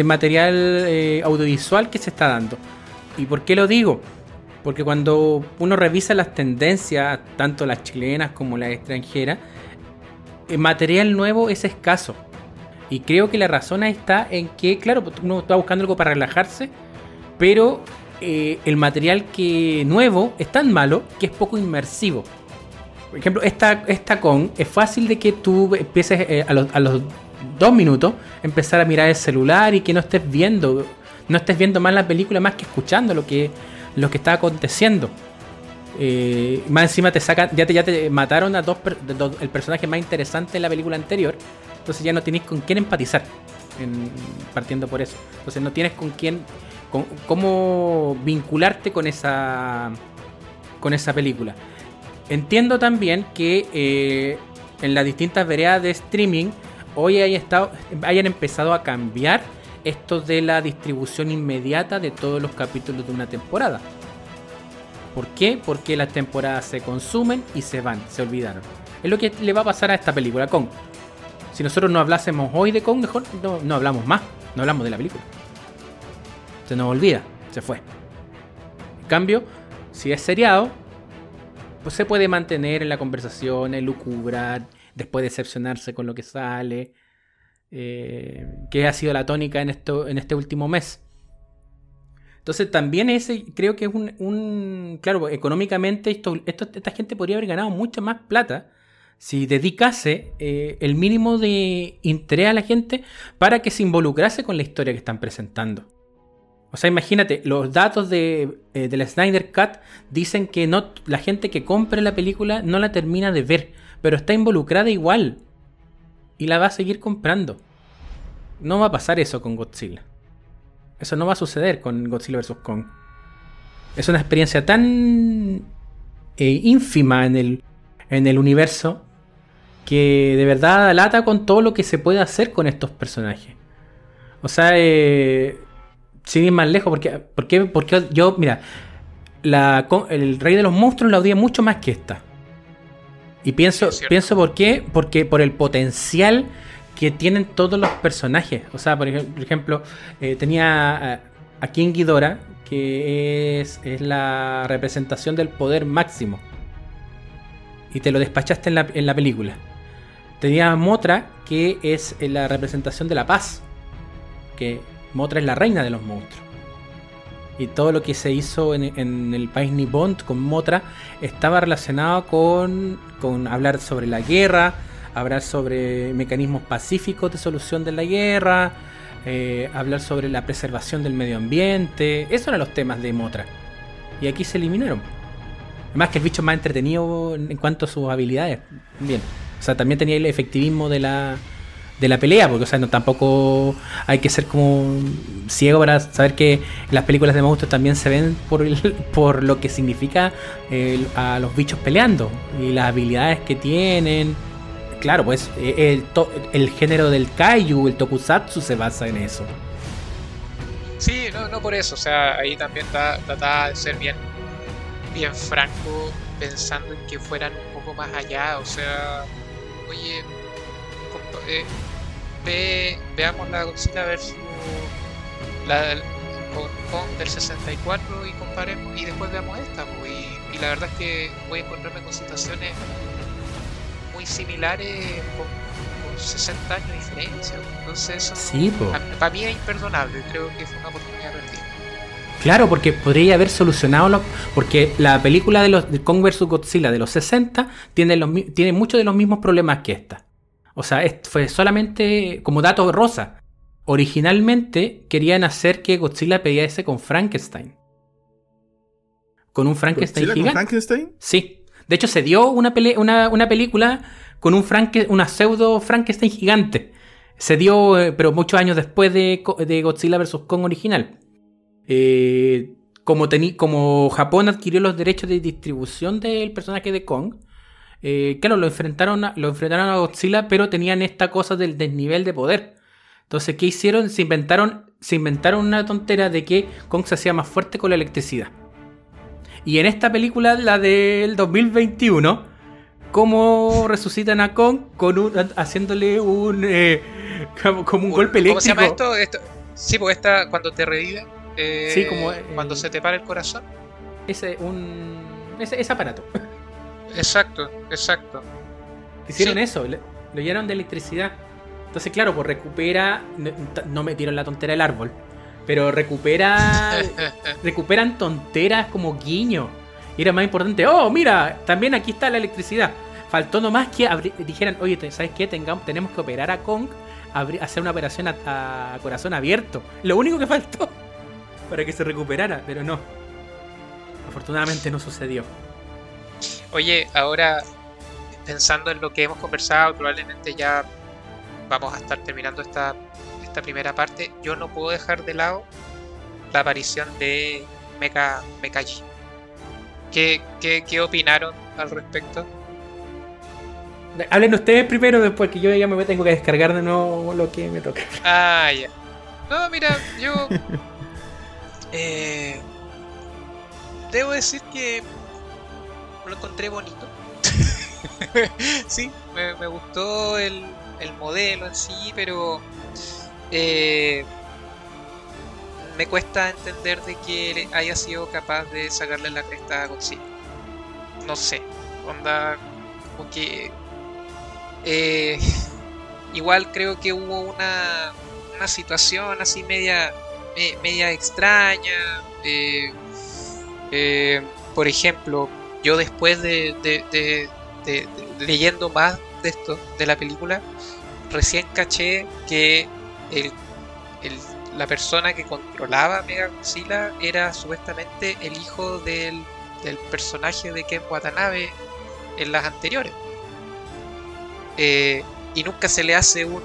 material eh, audiovisual que se está dando. ¿Y por qué lo digo? Porque cuando uno revisa las tendencias, tanto las chilenas como las extranjeras, el material nuevo es escaso. Y creo que la razón está en que, claro, uno está buscando algo para relajarse, pero eh, el material que nuevo es tan malo que es poco inmersivo. Por ejemplo, esta, esta con es fácil de que tú empieces eh, a, los, a los dos minutos empezar a mirar el celular y que no estés viendo, no estés viendo más la película más que escuchando lo que, lo que está aconteciendo. Eh, más encima te sacan, ya te, ya te mataron a dos, el personaje más interesante de la película anterior entonces ya no tenéis con quién empatizar. en- partiendo por eso. Entonces no tienes con quién, con, cómo vincularte con esa, con esa película. Entiendo también que eh, en las distintas veredas de streaming hoy hay estado, hayan empezado a cambiar esto de la distribución inmediata de todos los capítulos de una temporada. ¿Por qué? Porque las temporadas se consumen y se van, se olvidaron. Es lo que le va a pasar a esta película Kong. Si nosotros no hablásemos hoy de Kong, mejor no, no hablamos más, no hablamos de la película. Se nos olvida, se fue. En cambio, si es seriado, pues se puede mantener en la conversación, en lucubrar, después decepcionarse con lo que sale, eh, que ha sido la tónica en, esto, en este último mes. Entonces también ese creo que es un, claro, económicamente esta gente podría haber ganado mucha más plata si dedicase eh, el mínimo de interés a la gente para que se involucrase con la historia que están presentando. O sea, imagínate, los datos de, eh, del Snyder Cut dicen que no, la gente que compre la película no la termina de ver, pero está involucrada igual. Y la va a seguir comprando. No va a pasar eso con Godzilla. Eso no va a suceder con Godzilla vs. Kong. Es una experiencia tan eh, ínfima en el, en el universo que de verdad lata con todo lo que se puede hacer con estos personajes. O sea, eh, sin ir más lejos, porque, porque, porque yo, mira, la, el Rey de los Monstruos la odié mucho más que esta. Y pienso, Sí, pienso por qué, porque por el potencial que tienen todos los personajes. O sea, por ej- por ejemplo, eh, tenía a, a King Ghidorah, que es, es la representación del poder máximo. Y te lo despachaste en la, en la película. Tenía Motra, que es la representación de la paz. Que Motra es la reina de los monstruos. Y todo lo que se hizo en, el país nipón con Motra estaba relacionado con, con hablar sobre la guerra, hablar sobre mecanismos pacíficos de solución de la guerra, eh, hablar sobre la preservación del medio ambiente. Esos eran los temas de Motra. Y aquí se eliminaron. Además que el bicho más entretenido en en cuanto a sus habilidades. Bien. O sea, también tenía el efectivismo de la, de la pelea, porque o sea, no, tampoco hay que ser como ciego para saber que las películas de monstruos también se ven por, el- por lo que significa a los bichos peleando y las habilidades que tienen. Claro, pues eh, el, el género del kaiju, el tokusatsu se basa en eso. Sí, no, no por eso, o sea, ahí también ta- trataba de ser bien, bien franco, pensando en que fueran un poco más allá, o sea, oye, compa- eh, ve, veamos la Godzilla versus la con, con del 64 y comparemos y después veamos esta, y, y la verdad es que voy a encontrarme con situaciones muy similares con, con 60 años de diferencia, entonces eso Sí, para mí es imperdonable, creo que fue una oportunidad perdida. Claro, porque podría haber solucionado lo- porque la película de los de Kong vs Godzilla de los 60 tiene los muchos de los mismos problemas que esta. O sea, fue solamente como dato rosa. Originalmente querían hacer que Godzilla pelease con Frankenstein. Con un Frankenstein ¿Godzilla con gigante. Frankenstein? Sí. De hecho, se dio una, una, una película con un Franke- una pseudo Frankenstein gigante. Se dio, eh, pero muchos años después de, de Godzilla vs. Kong original. Eh, como, Japón adquirió los derechos de distribución del personaje de Kong, eh, claro, lo enfrentaron, a, lo enfrentaron a Godzilla, pero tenían esta cosa del desnivel de poder. Entonces, ¿qué hicieron? Se inventaron, se inventaron una tontera de que Kong se hacía más fuerte con la electricidad. Y en esta película, la del 2021, ¿cómo resucitan a Kong con un, haciéndole un eh, como, un golpe eléctrico? ¿Cómo se llama esto? Esto- Sí, porque esta cuando te revive, eh, Sí, como, eh, cuando se te para el corazón. Ese, un, ese, ese aparato. Exacto, exacto. Hicieron Sí. eso, le- lo llenaron de electricidad. Entonces, claro, pues recupera. No, no metieron la tontera del árbol. Pero recupera. recuperan tonteras como guiño. Y era más importante. Oh, mira, también aquí está la electricidad. Faltó nomás que dijeran, oye, ¿sabes qué? Tengamos, tenemos que operar a Kong, hacer una operación a, a corazón abierto. Lo único que faltó para que se recuperara, pero no. Afortunadamente no sucedió. Oye, ahora pensando en lo que hemos conversado, probablemente ya vamos a estar terminando esta, esta primera parte, yo no puedo dejar de lado la aparición de Mecha Mekaji. ¿Qué, qué, qué opinaron al respecto? Hablen ustedes primero, después que yo ya me tengo que descargar de nuevo lo que me toca. Ah, ya. No, mira, yo. eh, debo decir que lo encontré bonito. sí, me, me gustó el, el, modelo en sí, pero eh, me cuesta entender de que haya sido capaz de sacarle la cresta a Godzilla. No sé, onda, como que eh, igual creo que hubo una, una situación así media, media extraña. Eh, eh, por ejemplo, yo después de, de, leyendo más de esto, de la película, recién caché que la persona que controlaba Mega Godzilla era supuestamente el hijo del, del personaje de Ken Watanabe en las anteriores. Eh, y nunca se le hace un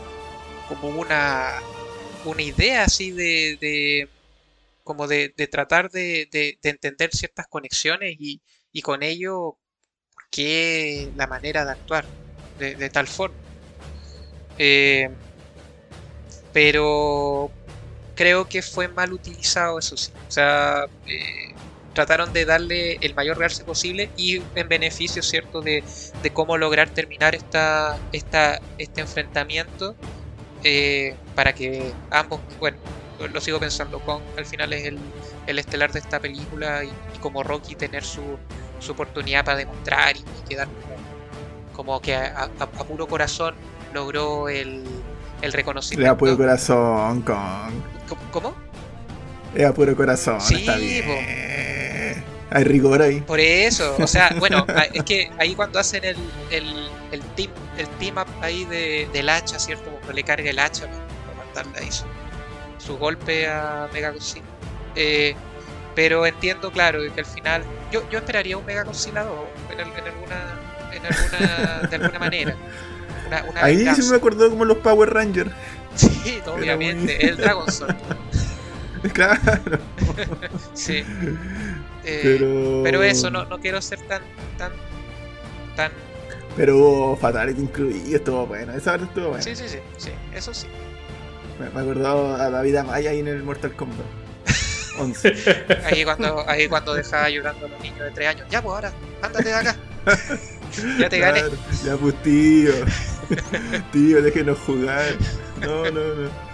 como una una idea así de, de como de, tratar de, de, entender ciertas conexiones y, y con ello qué la manera de actuar de, tal forma. Eh, pero creo que fue mal utilizado eso sí. O sea eh, trataron de darle el mayor realce posible y en beneficio, ¿cierto?, de, cómo lograr terminar esta, esta, este enfrentamiento eh, para que ambos, bueno, lo sigo pensando, con al final es el, el estelar de esta película y, como Rocky tener su, su, oportunidad para demostrar y, quedar como, que a, puro corazón logró el, el reconocimiento. a puro corazón, con. ¿Cómo? Es a puro corazón, sí, está bien. Hay rigor ahí. Por eso, o sea, bueno, es que ahí cuando hacen el, el, el team, el team up ahí de, del hacha, ¿cierto? Cuando le carga el hacha para matarle ahí su, golpe a Mega Godzilla. Eh, pero entiendo, claro, que al final yo, yo esperaría un Mega Godzilla 2 en, en, alguna, en alguna, de alguna manera. ahí sí me acordó como los Power Rangers. Sí, obviamente, el Dragon Sword. claro. sí. Eh, pero... eso, no, no quiero ser tan, tan, tan... Pero hubo Fatality incluido, estuvo bueno, esa parte estuvo buena. Sí, sí, sí, sí, eso sí. Me, me acordado a David Amaya ahí en el Mortal Kombat. 11. ahí cuando, ahí cuando dejaba llorando a los niños de 3 años. Ya pues ahora, ándate de acá. ya te gané. Ya pues tío. tío, déjenos jugar. No, no, no.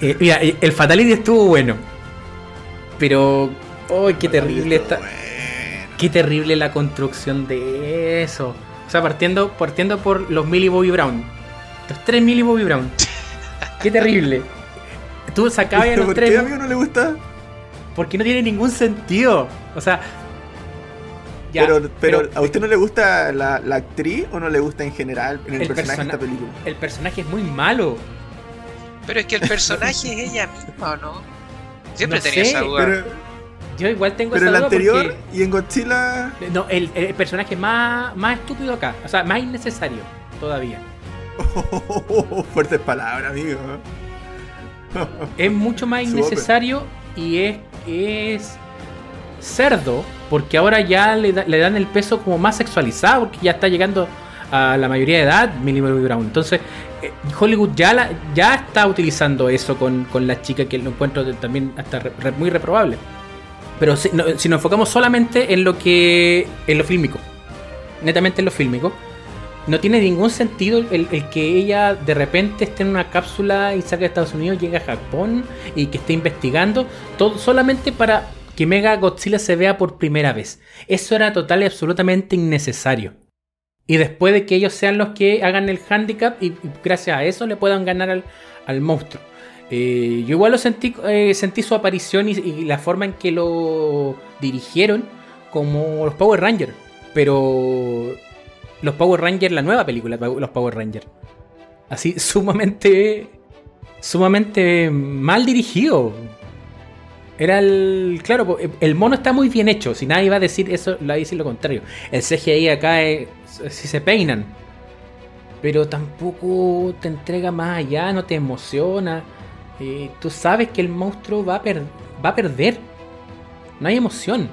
Eh, mira, el Fatality estuvo bueno. Pero ¡Ay, qué terrible está! Qué terrible la construcción de eso. O sea, partiendo, partiendo por los Millie Bobby Brown. Los tres Millie Bobby Brown. Qué terrible. Tú sacabas a los ¿por tres. qué a mí no le gusta? Porque no tiene ningún sentido. O sea. pero, pero, ¿a usted no le gusta la, la, actriz o no le gusta en general el, el personaje de esta película? El personaje es muy malo. Pero es que el personaje es ella misma, ¿no? Siempre tenía esa duda. Yo igual tengo Pero el anterior y en Godzilla. No, el, personaje más, más estúpido acá. O sea, más innecesario todavía. fuertes palabras, amigo. es mucho más innecesario y es, es cerdo. Porque ahora ya le, le, dan el peso como más sexualizado. Porque ya está llegando a la mayoría de edad, Millie Bobby Brown. Entonces, eh, Hollywood ya, la, ya está utilizando eso con, con la chica que lo encuentro también hasta muy reprobable. Pero si, nos enfocamos solamente en lo que. en lo fílmico. Netamente en lo fílmico. No tiene ningún sentido el, que ella de repente esté en una cápsula y salga de Estados Unidos, llegue a Japón y que esté investigando. Todo solamente para que Mega Godzilla se vea por primera vez. Eso era total y absolutamente innecesario. Y después de que ellos sean los que hagan el handicap y, gracias a eso le puedan ganar al, al monstruo. Eh, yo igual lo sentí, eh, sentí su aparición y, la forma en que lo dirigieron como los Power Rangers. Pero los Power Rangers, la nueva película, los Power Rangers. Así sumamente, sumamente mal dirigido. Era el. Claro, el mono está muy bien hecho. Si nadie va a decir eso, le va a decir lo contrario. El CGI acá es. Si se peinan. pero tampoco te entrega más allá, no te emociona. Eh, tú sabes que el monstruo va a, va a perder. No hay emoción.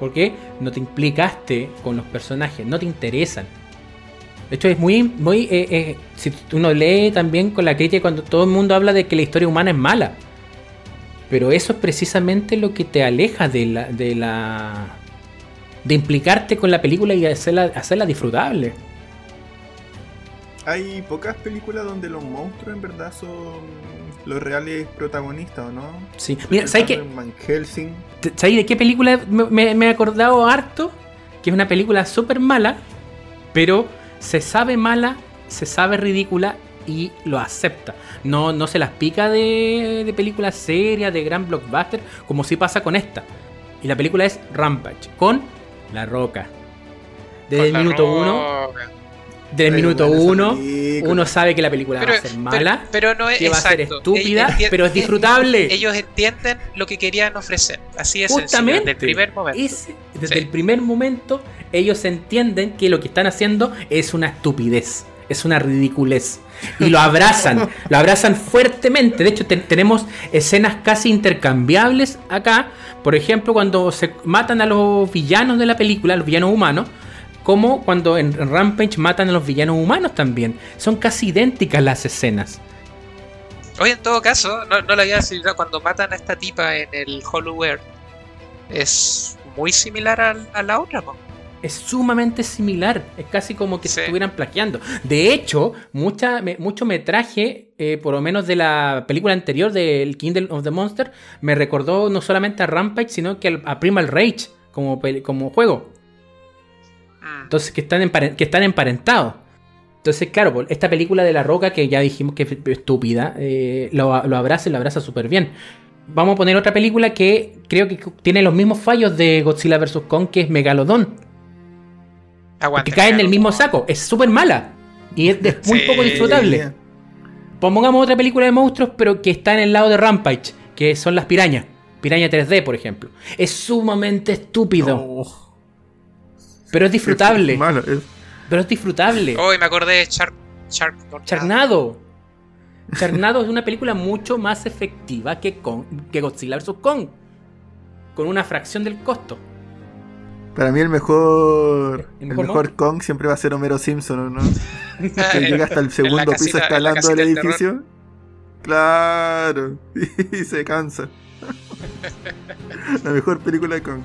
Porque no te implicaste con los personajes, no te interesan. De hecho, es muy. muy eh, eh, si uno lee también con la crítica cuando todo el mundo habla de que la historia humana es mala. Pero eso es precisamente lo que te aleja de la. de la. de implicarte con la película y hacerla, hacerla disfrutable. Hay pocas películas donde los monstruos en verdad son los reales protagonistas, ¿o no? Sí, mira, ¿sabes qué? Van Helsing. ¿Sabes de qué película me, me he acordado harto? Que es una película súper mala, pero se sabe mala, se sabe ridícula y lo acepta. No, no se las pica de, de películas serias, de gran blockbuster, como si pasa con esta. Y la película es Rampage, con La Roca. Desde el minuto uno. Desde el minuto uno, uno sabe que la película va a ser mala, pero, no es, que va a ser estúpida, pero es disfrutable. Ellos entienden lo que querían ofrecer. Así es Justamente, desde el primer momento. desde el primer momento, ellos entienden que lo que están haciendo es una estupidez, es una ridiculez. Y lo abrazan, lo abrazan fuertemente. De hecho, tenemos escenas casi intercambiables acá. Por ejemplo, cuando se matan a los villanos de la película, los villanos humanos como cuando en Rampage matan a los villanos humanos también. Son casi idénticas las escenas. Oye, en todo caso, no, no la había decidido cuando matan a esta tipa en el Hollowware, es muy similar a, la otra, ¿no? Es sumamente similar, es casi como que se estuvieran plagiando. De hecho, mucha, mucho metraje, eh, por lo menos de la película anterior del Kingdom of the Monster, me recordó no solamente a Rampage, sino que a Primal Rage como, como juego. Ah. Entonces, que están, que están emparentados. Entonces, claro, esta película de La Roca, que ya dijimos que es estúpida, eh, lo, lo, abraza y lo abraza súper bien. Vamos a poner otra película que creo que tiene los mismos fallos de Godzilla vs. Kong, que es Megalodon. que cae en el mismo saco. Es súper mala. Y es, muy poco disfrutable. Pongamos otra película de monstruos, pero que está en el lado de Rampage, que son las pirañas. Piraña 3D, por ejemplo. Es sumamente estúpido. Pero es disfrutable. Pero es disfrutable. Hoy me acordé de Shark, Charnado. Charnado es una película mucho más efectiva que, que Godzilla vs. Kong. Con una fracción del costo. Para mí el mejor, el mejor, Kong siempre va a ser Homero Simpson, ¿no? que llega hasta el segundo piso escalando el edificio. Claro. Y se cansa. la mejor película de Kong.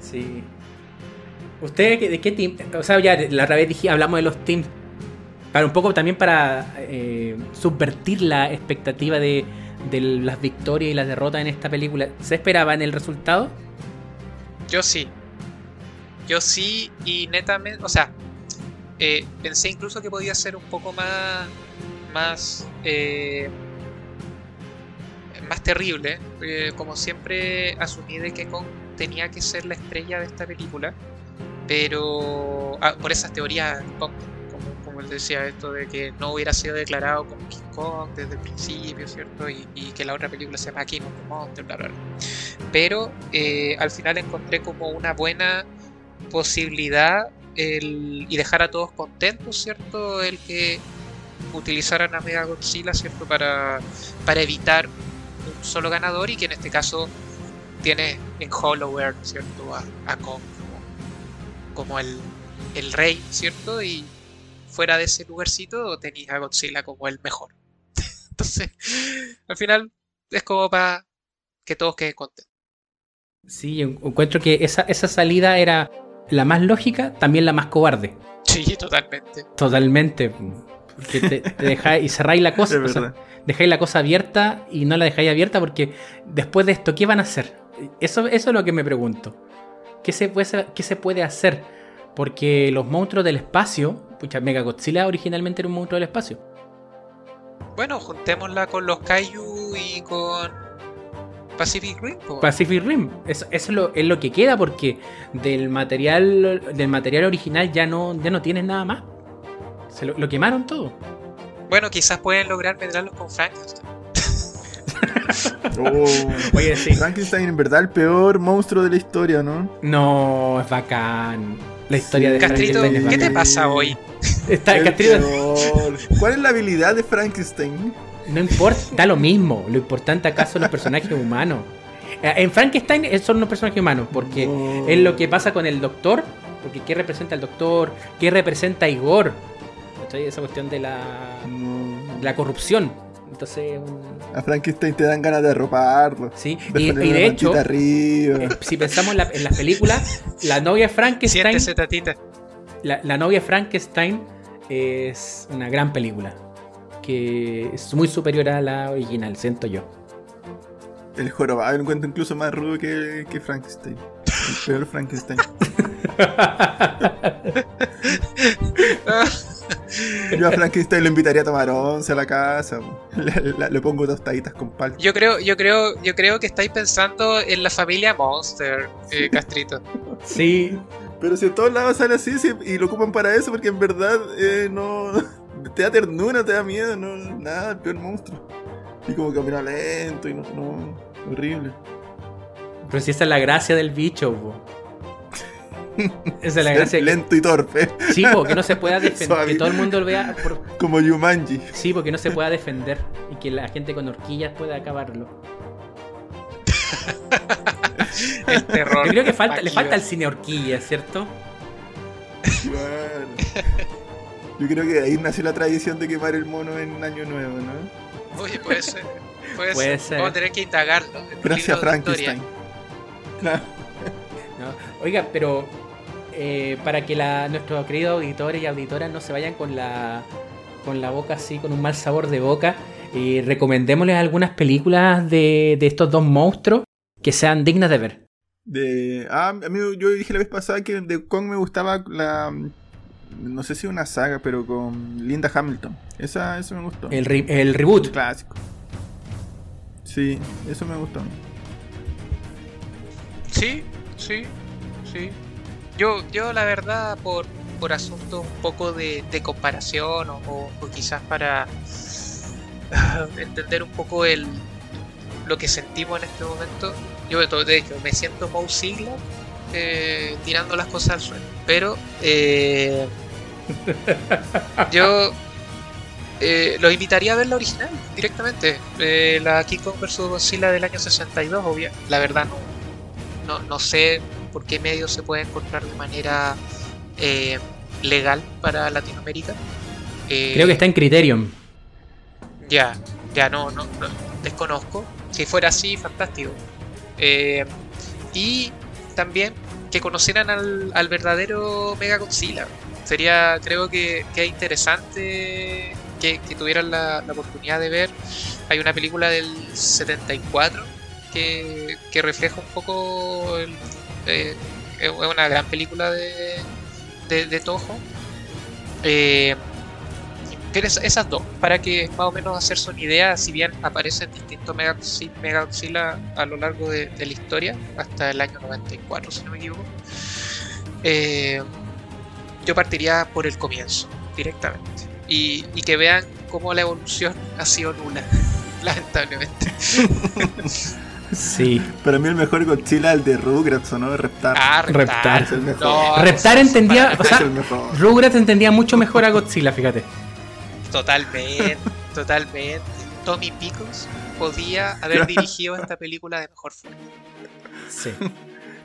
Sí. ¿Usted de qué team? O sea, ya la otra vez dije, hablamos de los teams. Para un poco también para eh, subvertir la expectativa de, las victorias y las derrotas en esta película. ¿Se esperaba en el resultado? Yo sí. Yo sí, y netamente. O sea, eh, pensé incluso que podía ser un poco más. Más. Eh, más terrible. como siempre asumí de que Kong tenía que ser la estrella de esta película. Pero ah, por esas teorías, como, como él decía, esto de que no hubiera sido declarado como King Kong desde el principio, ¿cierto? Y, que la otra película se llama King of the Monster, bla, bla, bla. Pero eh, al final encontré como una buena posibilidad el, y dejar a todos contentos, ¿cierto? El que utilizaran a Mega Godzilla, ¿cierto? Para, para evitar un solo ganador y que en este caso tiene en Hollowware, ¿cierto? A, a Kong como el, el rey, ¿cierto? Y fuera de ese lugarcito tenéis a Godzilla como el mejor. Entonces, al final es como para que todos queden contentos. Sí, encuentro que esa, esa salida era la más lógica, también la más cobarde. Sí, totalmente. Totalmente. Porque te, dejáis y cerráis la cosa. dejáis la cosa abierta y no la dejáis abierta porque después de esto, ¿qué van a hacer? Eso, eso es lo que me pregunto. ¿Qué se puede, qué se puede hacer? Porque los monstruos del espacio, pucha, Mega Godzilla originalmente era un monstruo del espacio. Bueno, juntémosla con los Kaiju y con Pacific Rim. Pacific Rim, eso, es, lo, es, lo, que queda porque del material del material original ya no, ya no tienen nada más. Se lo, quemaron todo. Bueno, quizás pueden lograr medrarlos con Frankenstein. Oh. Oye, sí. Frankenstein en verdad el peor monstruo de la historia, ¿no? No, es bacán. La historia de Castrito, ¿qué te pasa hoy? Está, El Castrito, peor. ¿Cuál es la habilidad de Frankenstein? no importa, da lo mismo. Lo importante acá son los personajes humanos. Eh, En Frankenstein eh, son los personajes humanos, porque No. es lo que pasa con el doctor. Porque ¿qué representa el doctor? ¿Qué representa Igor? Esa cuestión de la, No. de la corrupción. Entonces, un- A Frankenstein te dan ganas de arroparlo. sí. De Y, de hecho, eh, si pensamos en, la- en las películas, la novia Frankenstein, Siéntese, la, la novia Frankenstein es una gran película. Que es muy superior a la original, siento yo. El jorobado lo encuentro incluso más rudo que, que Frankenstein. El peor Frankenstein. Yo a Frankenstein lo invitaría a tomar once a la casa. Le, le- le pongo tostaditas con palta. Yo creo, yo creo, yo creo que estáis pensando en la familia Monster, eh, Castrito. Sí, Pero si en todos lados sale así sí, y lo ocupan para eso, porque en verdad eh, no. Te da ternura, te da miedo, no. Nada, el peor monstruo. Y como camina lento y no. no horrible. Pero si esa es la gracia del bicho, po. Esa es la gracia. que- Lento y torpe. Sí, porque no se pueda defender. Suave. Que todo el mundo lo vea. por- Como Yumanji. Sí, porque no se pueda defender. Y que la gente con horquillas pueda acabarlo. El terror. Yo creo que falta, le falta el cine horquilla, ¿cierto? Bueno. Yo creo que ahí nació la tradición de quemar el mono en Año Nuevo, ¿no? Oye, puede ser. Puede, Puede ser. ser. Vamos a tener que indagarlo. Gracias. Frankenstein. Claro. ¿no? Oiga, pero eh, para que la, nuestros queridos auditores y auditoras no se vayan con la, con la boca así, con un mal sabor de boca, eh, recomendémosles algunas películas de, de estos dos monstruos que sean dignas de ver. De, ah, a mí yo dije la vez pasada que de Kong me gustaba la. No sé si una saga, pero con Linda Hamilton. Esa, eso me gustó. El, re- el reboot. clásico. Sí, eso me gustó. Sí, sí, sí. Yo, yo la verdad, por, por asunto un poco de, de comparación o, o- quizás para entender un poco el lo que sentimos en este momento, yo de hecho me siento Moe Sigla eh, tirando las cosas al suelo. Pero eh, yo eh, los invitaría a ver la original directamente. Eh, la King Kong vs Godzilla del año 62, obvia. La verdad no, no, no sé por qué medios se puede encontrar de manera eh, legal para Latinoamérica. Eh, Creo que está en Criterion. ya, ya no, no, no, desconozco. Si fuera así, fantástico. Eh, y también que conocieran al, al verdadero Mega Godzilla. Sería, creo que, que es interesante que, que tuvieran la, la oportunidad de ver. Hay una película del 74 que, refleja un poco. eh, es una gran película de, de, Toho. Eh, esas dos, para que más o menos hacerse una idea, si bien aparecen distintos Mega a lo largo de, de la historia, hasta el año 94, si no me equivoco, eh, yo partiría por el comienzo, directamente. Y, y que vean cómo la evolución ha sido nula, lamentablemente. Sí. Para mí el mejor Godzilla es el de Rugrats, ¿o no? Reptar. Ah, Reptar. Es el mejor. No, Reptar entendía- o sea. Rugrats entendía mucho mejor a Godzilla, fíjate. Totalmente, totalmente. Tommy Pickles podía haber dirigido esta película de mejor forma. Sí.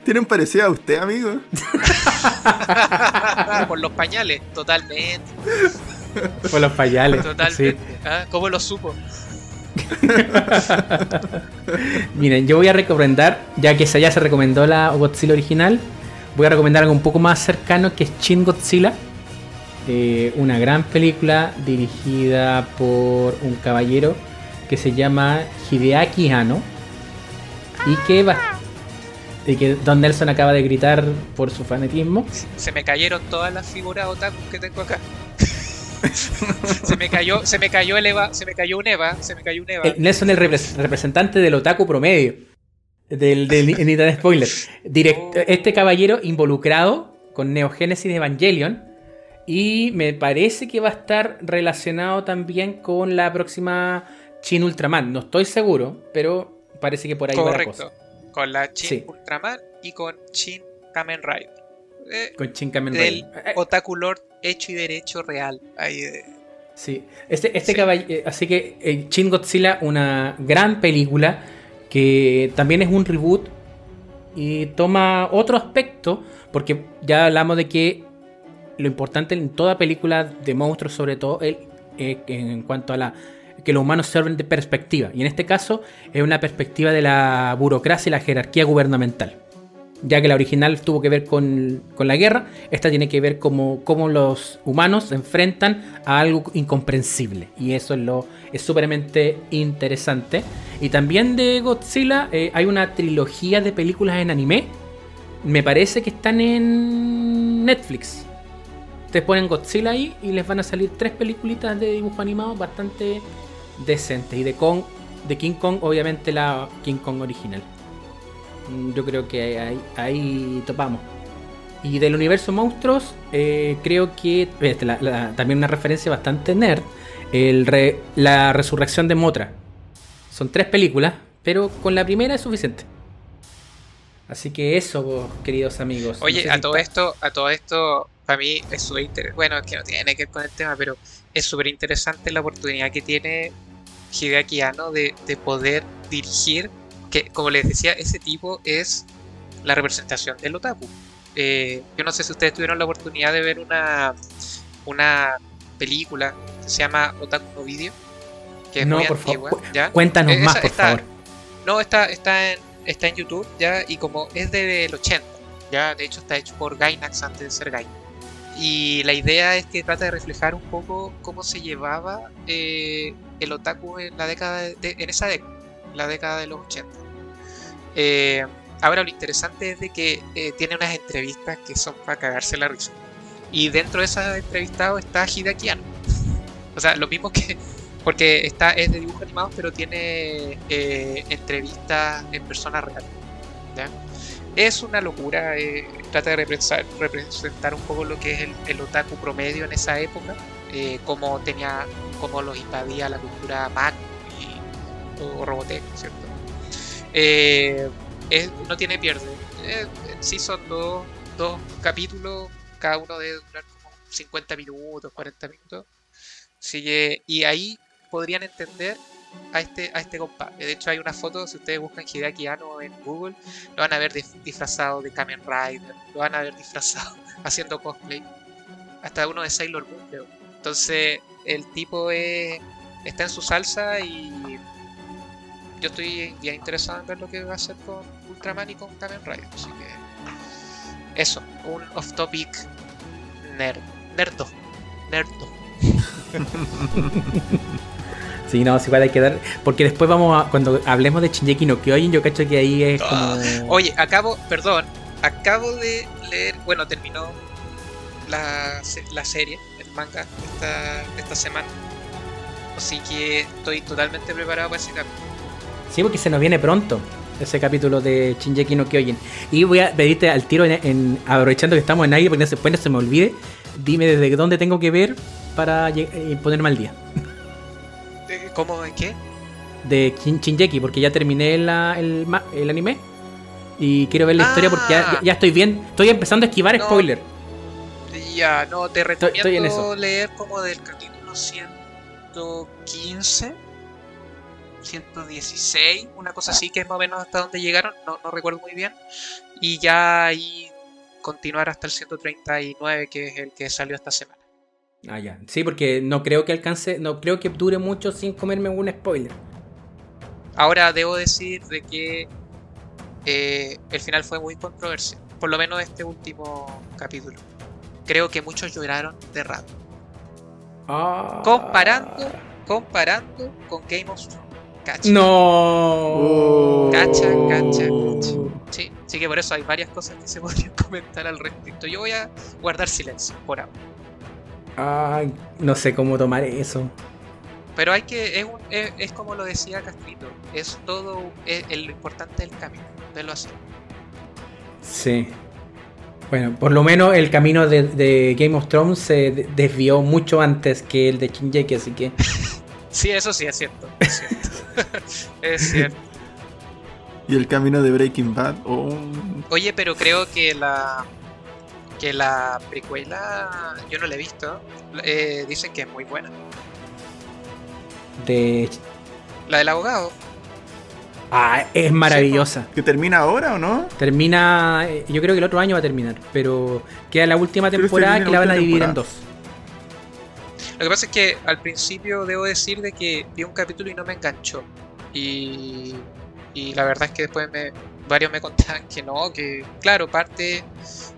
¿Tienen parecido a usted, amigo? Por los pañales, totalmente, Por los payales. totalmente. Sí. ¿Ah? ¿Cómo lo supo? Miren, yo voy a recomendar, ya que ya se recomendó la Godzilla original, voy a recomendar algo un poco más cercano que es Shin Godzilla. Eh, una gran película dirigida por un caballero que se llama Hideaki Anno. Y que va. Y que Don Nelson acaba de gritar por su fanatismo. Se me cayeron todas las figuras otaku que tengo acá. se me cayó, se me cayó el Eva, se me cayó un Eva, se me cayó un Eva. Eh, Nelson es el repres- representante del otaku promedio. Del, del tan spoiler. Direct- este caballero involucrado con Neogénesis Evangelion. Y me parece que va a estar relacionado también con la próxima Shin Ultraman. No estoy seguro, pero parece que por ahí va la cosa. Correcto. Con la Chin Sí. Ultraman y con Chin Kamen Rider. Eh, Con Shin Kamen del Rider. Eh, Otaku Lord hecho y derecho real. Ahí, eh, Sí, este, este Sí. caball- eh, así que Shin Godzilla, una gran película que también es un reboot y toma otro aspecto, porque ya hablamos de que lo importante en toda película de monstruos, sobre todo el- eh, en cuanto a la que los humanos sirven de perspectiva, y en este caso es una perspectiva de la burocracia y la jerarquía gubernamental. Ya que la original tuvo que ver con, con la guerra, esta tiene que ver cómo, cómo los humanos se enfrentan a algo incomprensible. Y eso es lo es interesante. Y también de Godzilla eh, hay una trilogía de películas en anime. Me parece que están en Netflix. Ustedes ponen Godzilla ahí y les van a salir tres peliculitas de dibujo animado bastante decentes. Y de, Kong, de King Kong, obviamente la King Kong original. Mm, Yo creo que ahí, ahí topamos. Y del universo monstruos, eh, creo que este, la- la- también una referencia bastante nerd, el re- la resurrección de Motra. Son tres películas, pero con la primera es suficiente. Así que eso, vos, queridos amigos. No Oye, sé a si todo esto, a todo esto, para mí es súper interesante. Bueno, es que no tiene que ver con el tema, pero es súper interesante la oportunidad que tiene Hideaki Anno de, de poder dirigir, que como les decía, ese tipo es la representación del otaku. Eh, yo no sé si ustedes tuvieron la oportunidad de ver una, una película que se llama Otaku no Video, que es No, muy por favor, antigua, ¿ya? Cuéntanos Eh, más, por está- favor. No, está, está, en, está en YouTube ya y como es del 80, ya de hecho está hecho por Gainax antes de ser Gainax. Y la idea es que trata de reflejar un poco cómo se llevaba eh, el otaku en la década de, de- en esa década, la década de los 80. Eh, ahora lo interesante es de que eh, tiene unas entrevistas que son para cagarse la risa. Y dentro de esas entrevistados está Hideaki Anno. O sea, lo mismo que porque está, es de dibujos animados, pero tiene eh, entrevistas en persona real. Es una locura, eh, trata de representar, un poco lo que es el, otaku promedio en esa época, cómo tenía, cómo los invadía la cultura y, o Robotech, ¿cierto? Eh, no tiene pierde. Eh, sí son dos, dos capítulos, cada uno debe durar como 50 minutos, 40 minutos. Sigue, y ahí podrían entender a este, a este compadre. De hecho, hay una foto, si ustedes buscan Hideaki Anno en Google, lo van a ver disfrazado de Kamen Rider, lo van a ver disfrazado haciendo cosplay. Hasta uno de Sailor Moon, creo. Entonces, el tipo es- está en su salsa y yo estoy bien interesado en ver lo que va a hacer con Ultraman y con Kamen Rider. Así que, eso, un off-topic nerd. Nerdo. Nerdo. Sí, no, sí, igual hay que dar. Porque después vamos a. Cuando hablemos de Shinjeki no Kyojin, yo cacho que ahí es como. Ah, Oye, acabo, perdón, acabo de leer, bueno, terminó la, la serie, el manga, esta, esta semana. Así que estoy totalmente preparado para ese cambio. Sí, porque se nos viene pronto ese capítulo de Shinjeki no Kyojin. Y voy a pedirte al tiro, en, en- aprovechando que estamos en aire, porque no se, después no se me olvide, dime desde dónde tengo que ver para eh, ponerme al día. ¿Cómo? ¿En qué? De Shin- Shinjeki, porque ya terminé la- el, anime. Y quiero ver la historia porque ya, Ah. ya- estoy bien. Estoy empezando a esquivar No. spoiler. Ya, no, te Estoy- recomiendo estoy en eso. leer como del capítulo 115, 116, una cosa así que es más o menos hasta donde llegaron, no, no recuerdo muy bien. Y ya ahí continuar hasta el 139, que es el que salió esta semana. Ah, ya. Sí, porque no creo que alcance, no creo que dure mucho sin comerme un spoiler. Ahora debo decir de que eh, el final fue muy controversial, por lo menos este último capítulo. Creo que muchos lloraron de rato. Ah. Comparando, comparando con Game of Thrones. Cacha. No. Oh. Cacha, cacha, cacha. Sí, sí que por eso hay varias cosas que se podrían comentar al respecto. Yo voy a guardar silencio por ahora. Ay, no sé cómo tomar eso. Pero hay que, es, un- es, es como lo decía Castrito, es todo, es, es lo importante del camino, verlo así. Sí. Bueno, por lo menos el camino de, de Game of Thrones se de- desvió mucho antes que el de Shinjeki, así que Sí, eso sí es cierto, es cierto. es cierto. Y el camino de Breaking Bad. Oh, Oye, pero creo que la que la precuela yo no la he visto. Eh, dicen que es muy buena. De. La del abogado. Ah, es maravillosa. ¿Que termina ahora o no? Termina. eh, Yo creo que el otro año va a terminar. Pero queda la última temporada que la la van a dividir en dos. Lo que pasa es que al principio debo decir de que vi un capítulo y no me enganchó. Y, y la verdad es que después me, varios me contaban que no, que claro, parte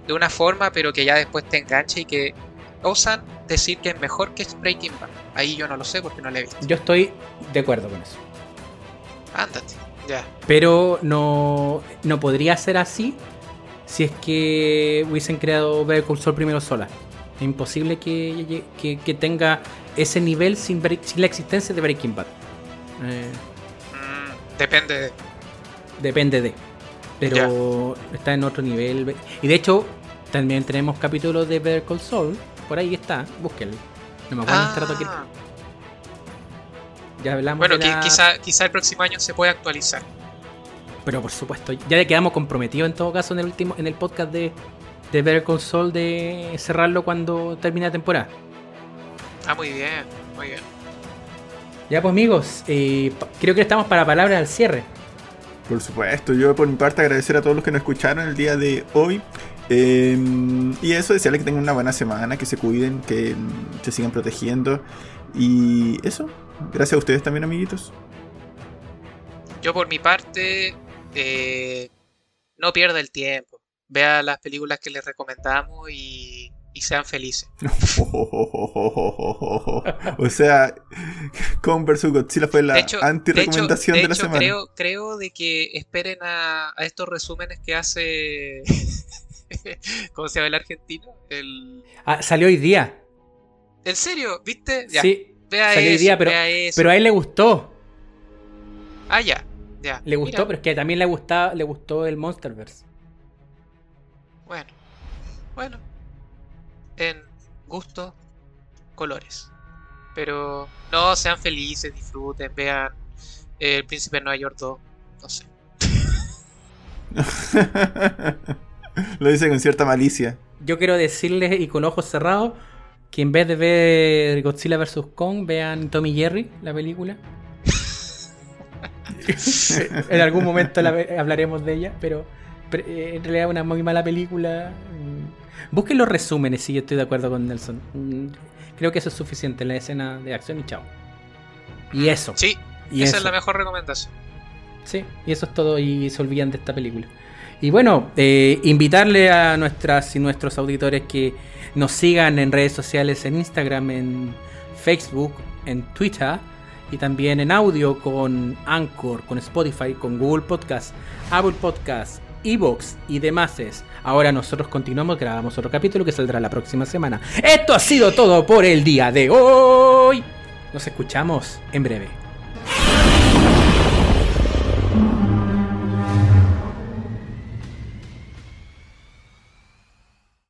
de una forma, pero que ya después te engancha y que osan decir que es mejor que Breaking Bad. Ahí yo no lo sé porque no lo he visto. Yo estoy de acuerdo con eso. Ándate, ya. Pero no, no podría ser así si es que hubiesen creado Better Call Saul primero sola. Es imposible que, que- que tenga ese nivel sin, Break- sin la existencia de Breaking Bad. Eh, depende de... depende de. Pero está en otro nivel. Y de hecho, también tenemos capítulos de Better Call Saul. Por ahí está, búsquenlo. No me acuerdo el trato que- Ah, Ya hablamos bueno, de la- quizá, quizá el próximo año se puede actualizar. Pero por supuesto, ya quedamos comprometidos en todo caso en el último, en el podcast de, de Better Call Saul de cerrarlo cuando termine la temporada. Ah, muy bien, muy bien. Ya pues amigos, eh, creo que estamos para palabras al cierre. Por supuesto, yo por mi parte agradecer a todos los que nos escucharon el día de hoy. Eh, y eso, desearles que tengan una buena semana, que se cuiden, que mm, se sigan protegiendo. Y eso, gracias a ustedes también, amiguitos. Yo por mi parte, eh, no pierda el tiempo. Vea las películas que les recomendamos y, y sean felices. o sea, Kong vs Godzilla fue la de anti-recomendación de, de la hecho, semana. creo, creo de que esperen a, a estos resúmenes que hace... ¿Cómo se llama el argentino? El... Ah, salió hoy día. ¿En serio? ¿Viste? Ya. Sí, vea salió hoy eso, día, pero- vea eso. pero a él le gustó. Ah, ya. ya. Le gustó, Mira, pero es que también le, gustaba, le gustó el Monsterverse. Bueno. Bueno. En gusto, colores. Pero no, sean felices, disfruten, vean eh, El Príncipe de Nueva York 2. No sé. Lo dice con cierta malicia. Yo quiero decirles, y con ojos cerrados, que en vez de ver Godzilla vs. Kong, vean Tommy Jerry, la película. en algún momento la hablaremos de ella, pero, en realidad una muy mala película. Mm. Busquen los resúmenes si yo estoy de acuerdo con Nelson. Mm, Creo que eso es suficiente en la escena de acción y chao. Y eso. Sí, y esa eso. es la mejor recomendación. Sí, y eso es todo y se olvidan de esta película. Y bueno, eh, invitarle a nuestras y nuestros auditores que nos sigan en redes sociales, en Instagram, en Facebook, en Twitter y también en audio con Anchor, con Spotify, con Google Podcast, Apple Podcast, Evox y demás. Ahora nosotros continuamos, grabamos otro capítulo que saldrá la próxima semana. Esto ha sido todo por el día de hoy. Nos escuchamos en breve.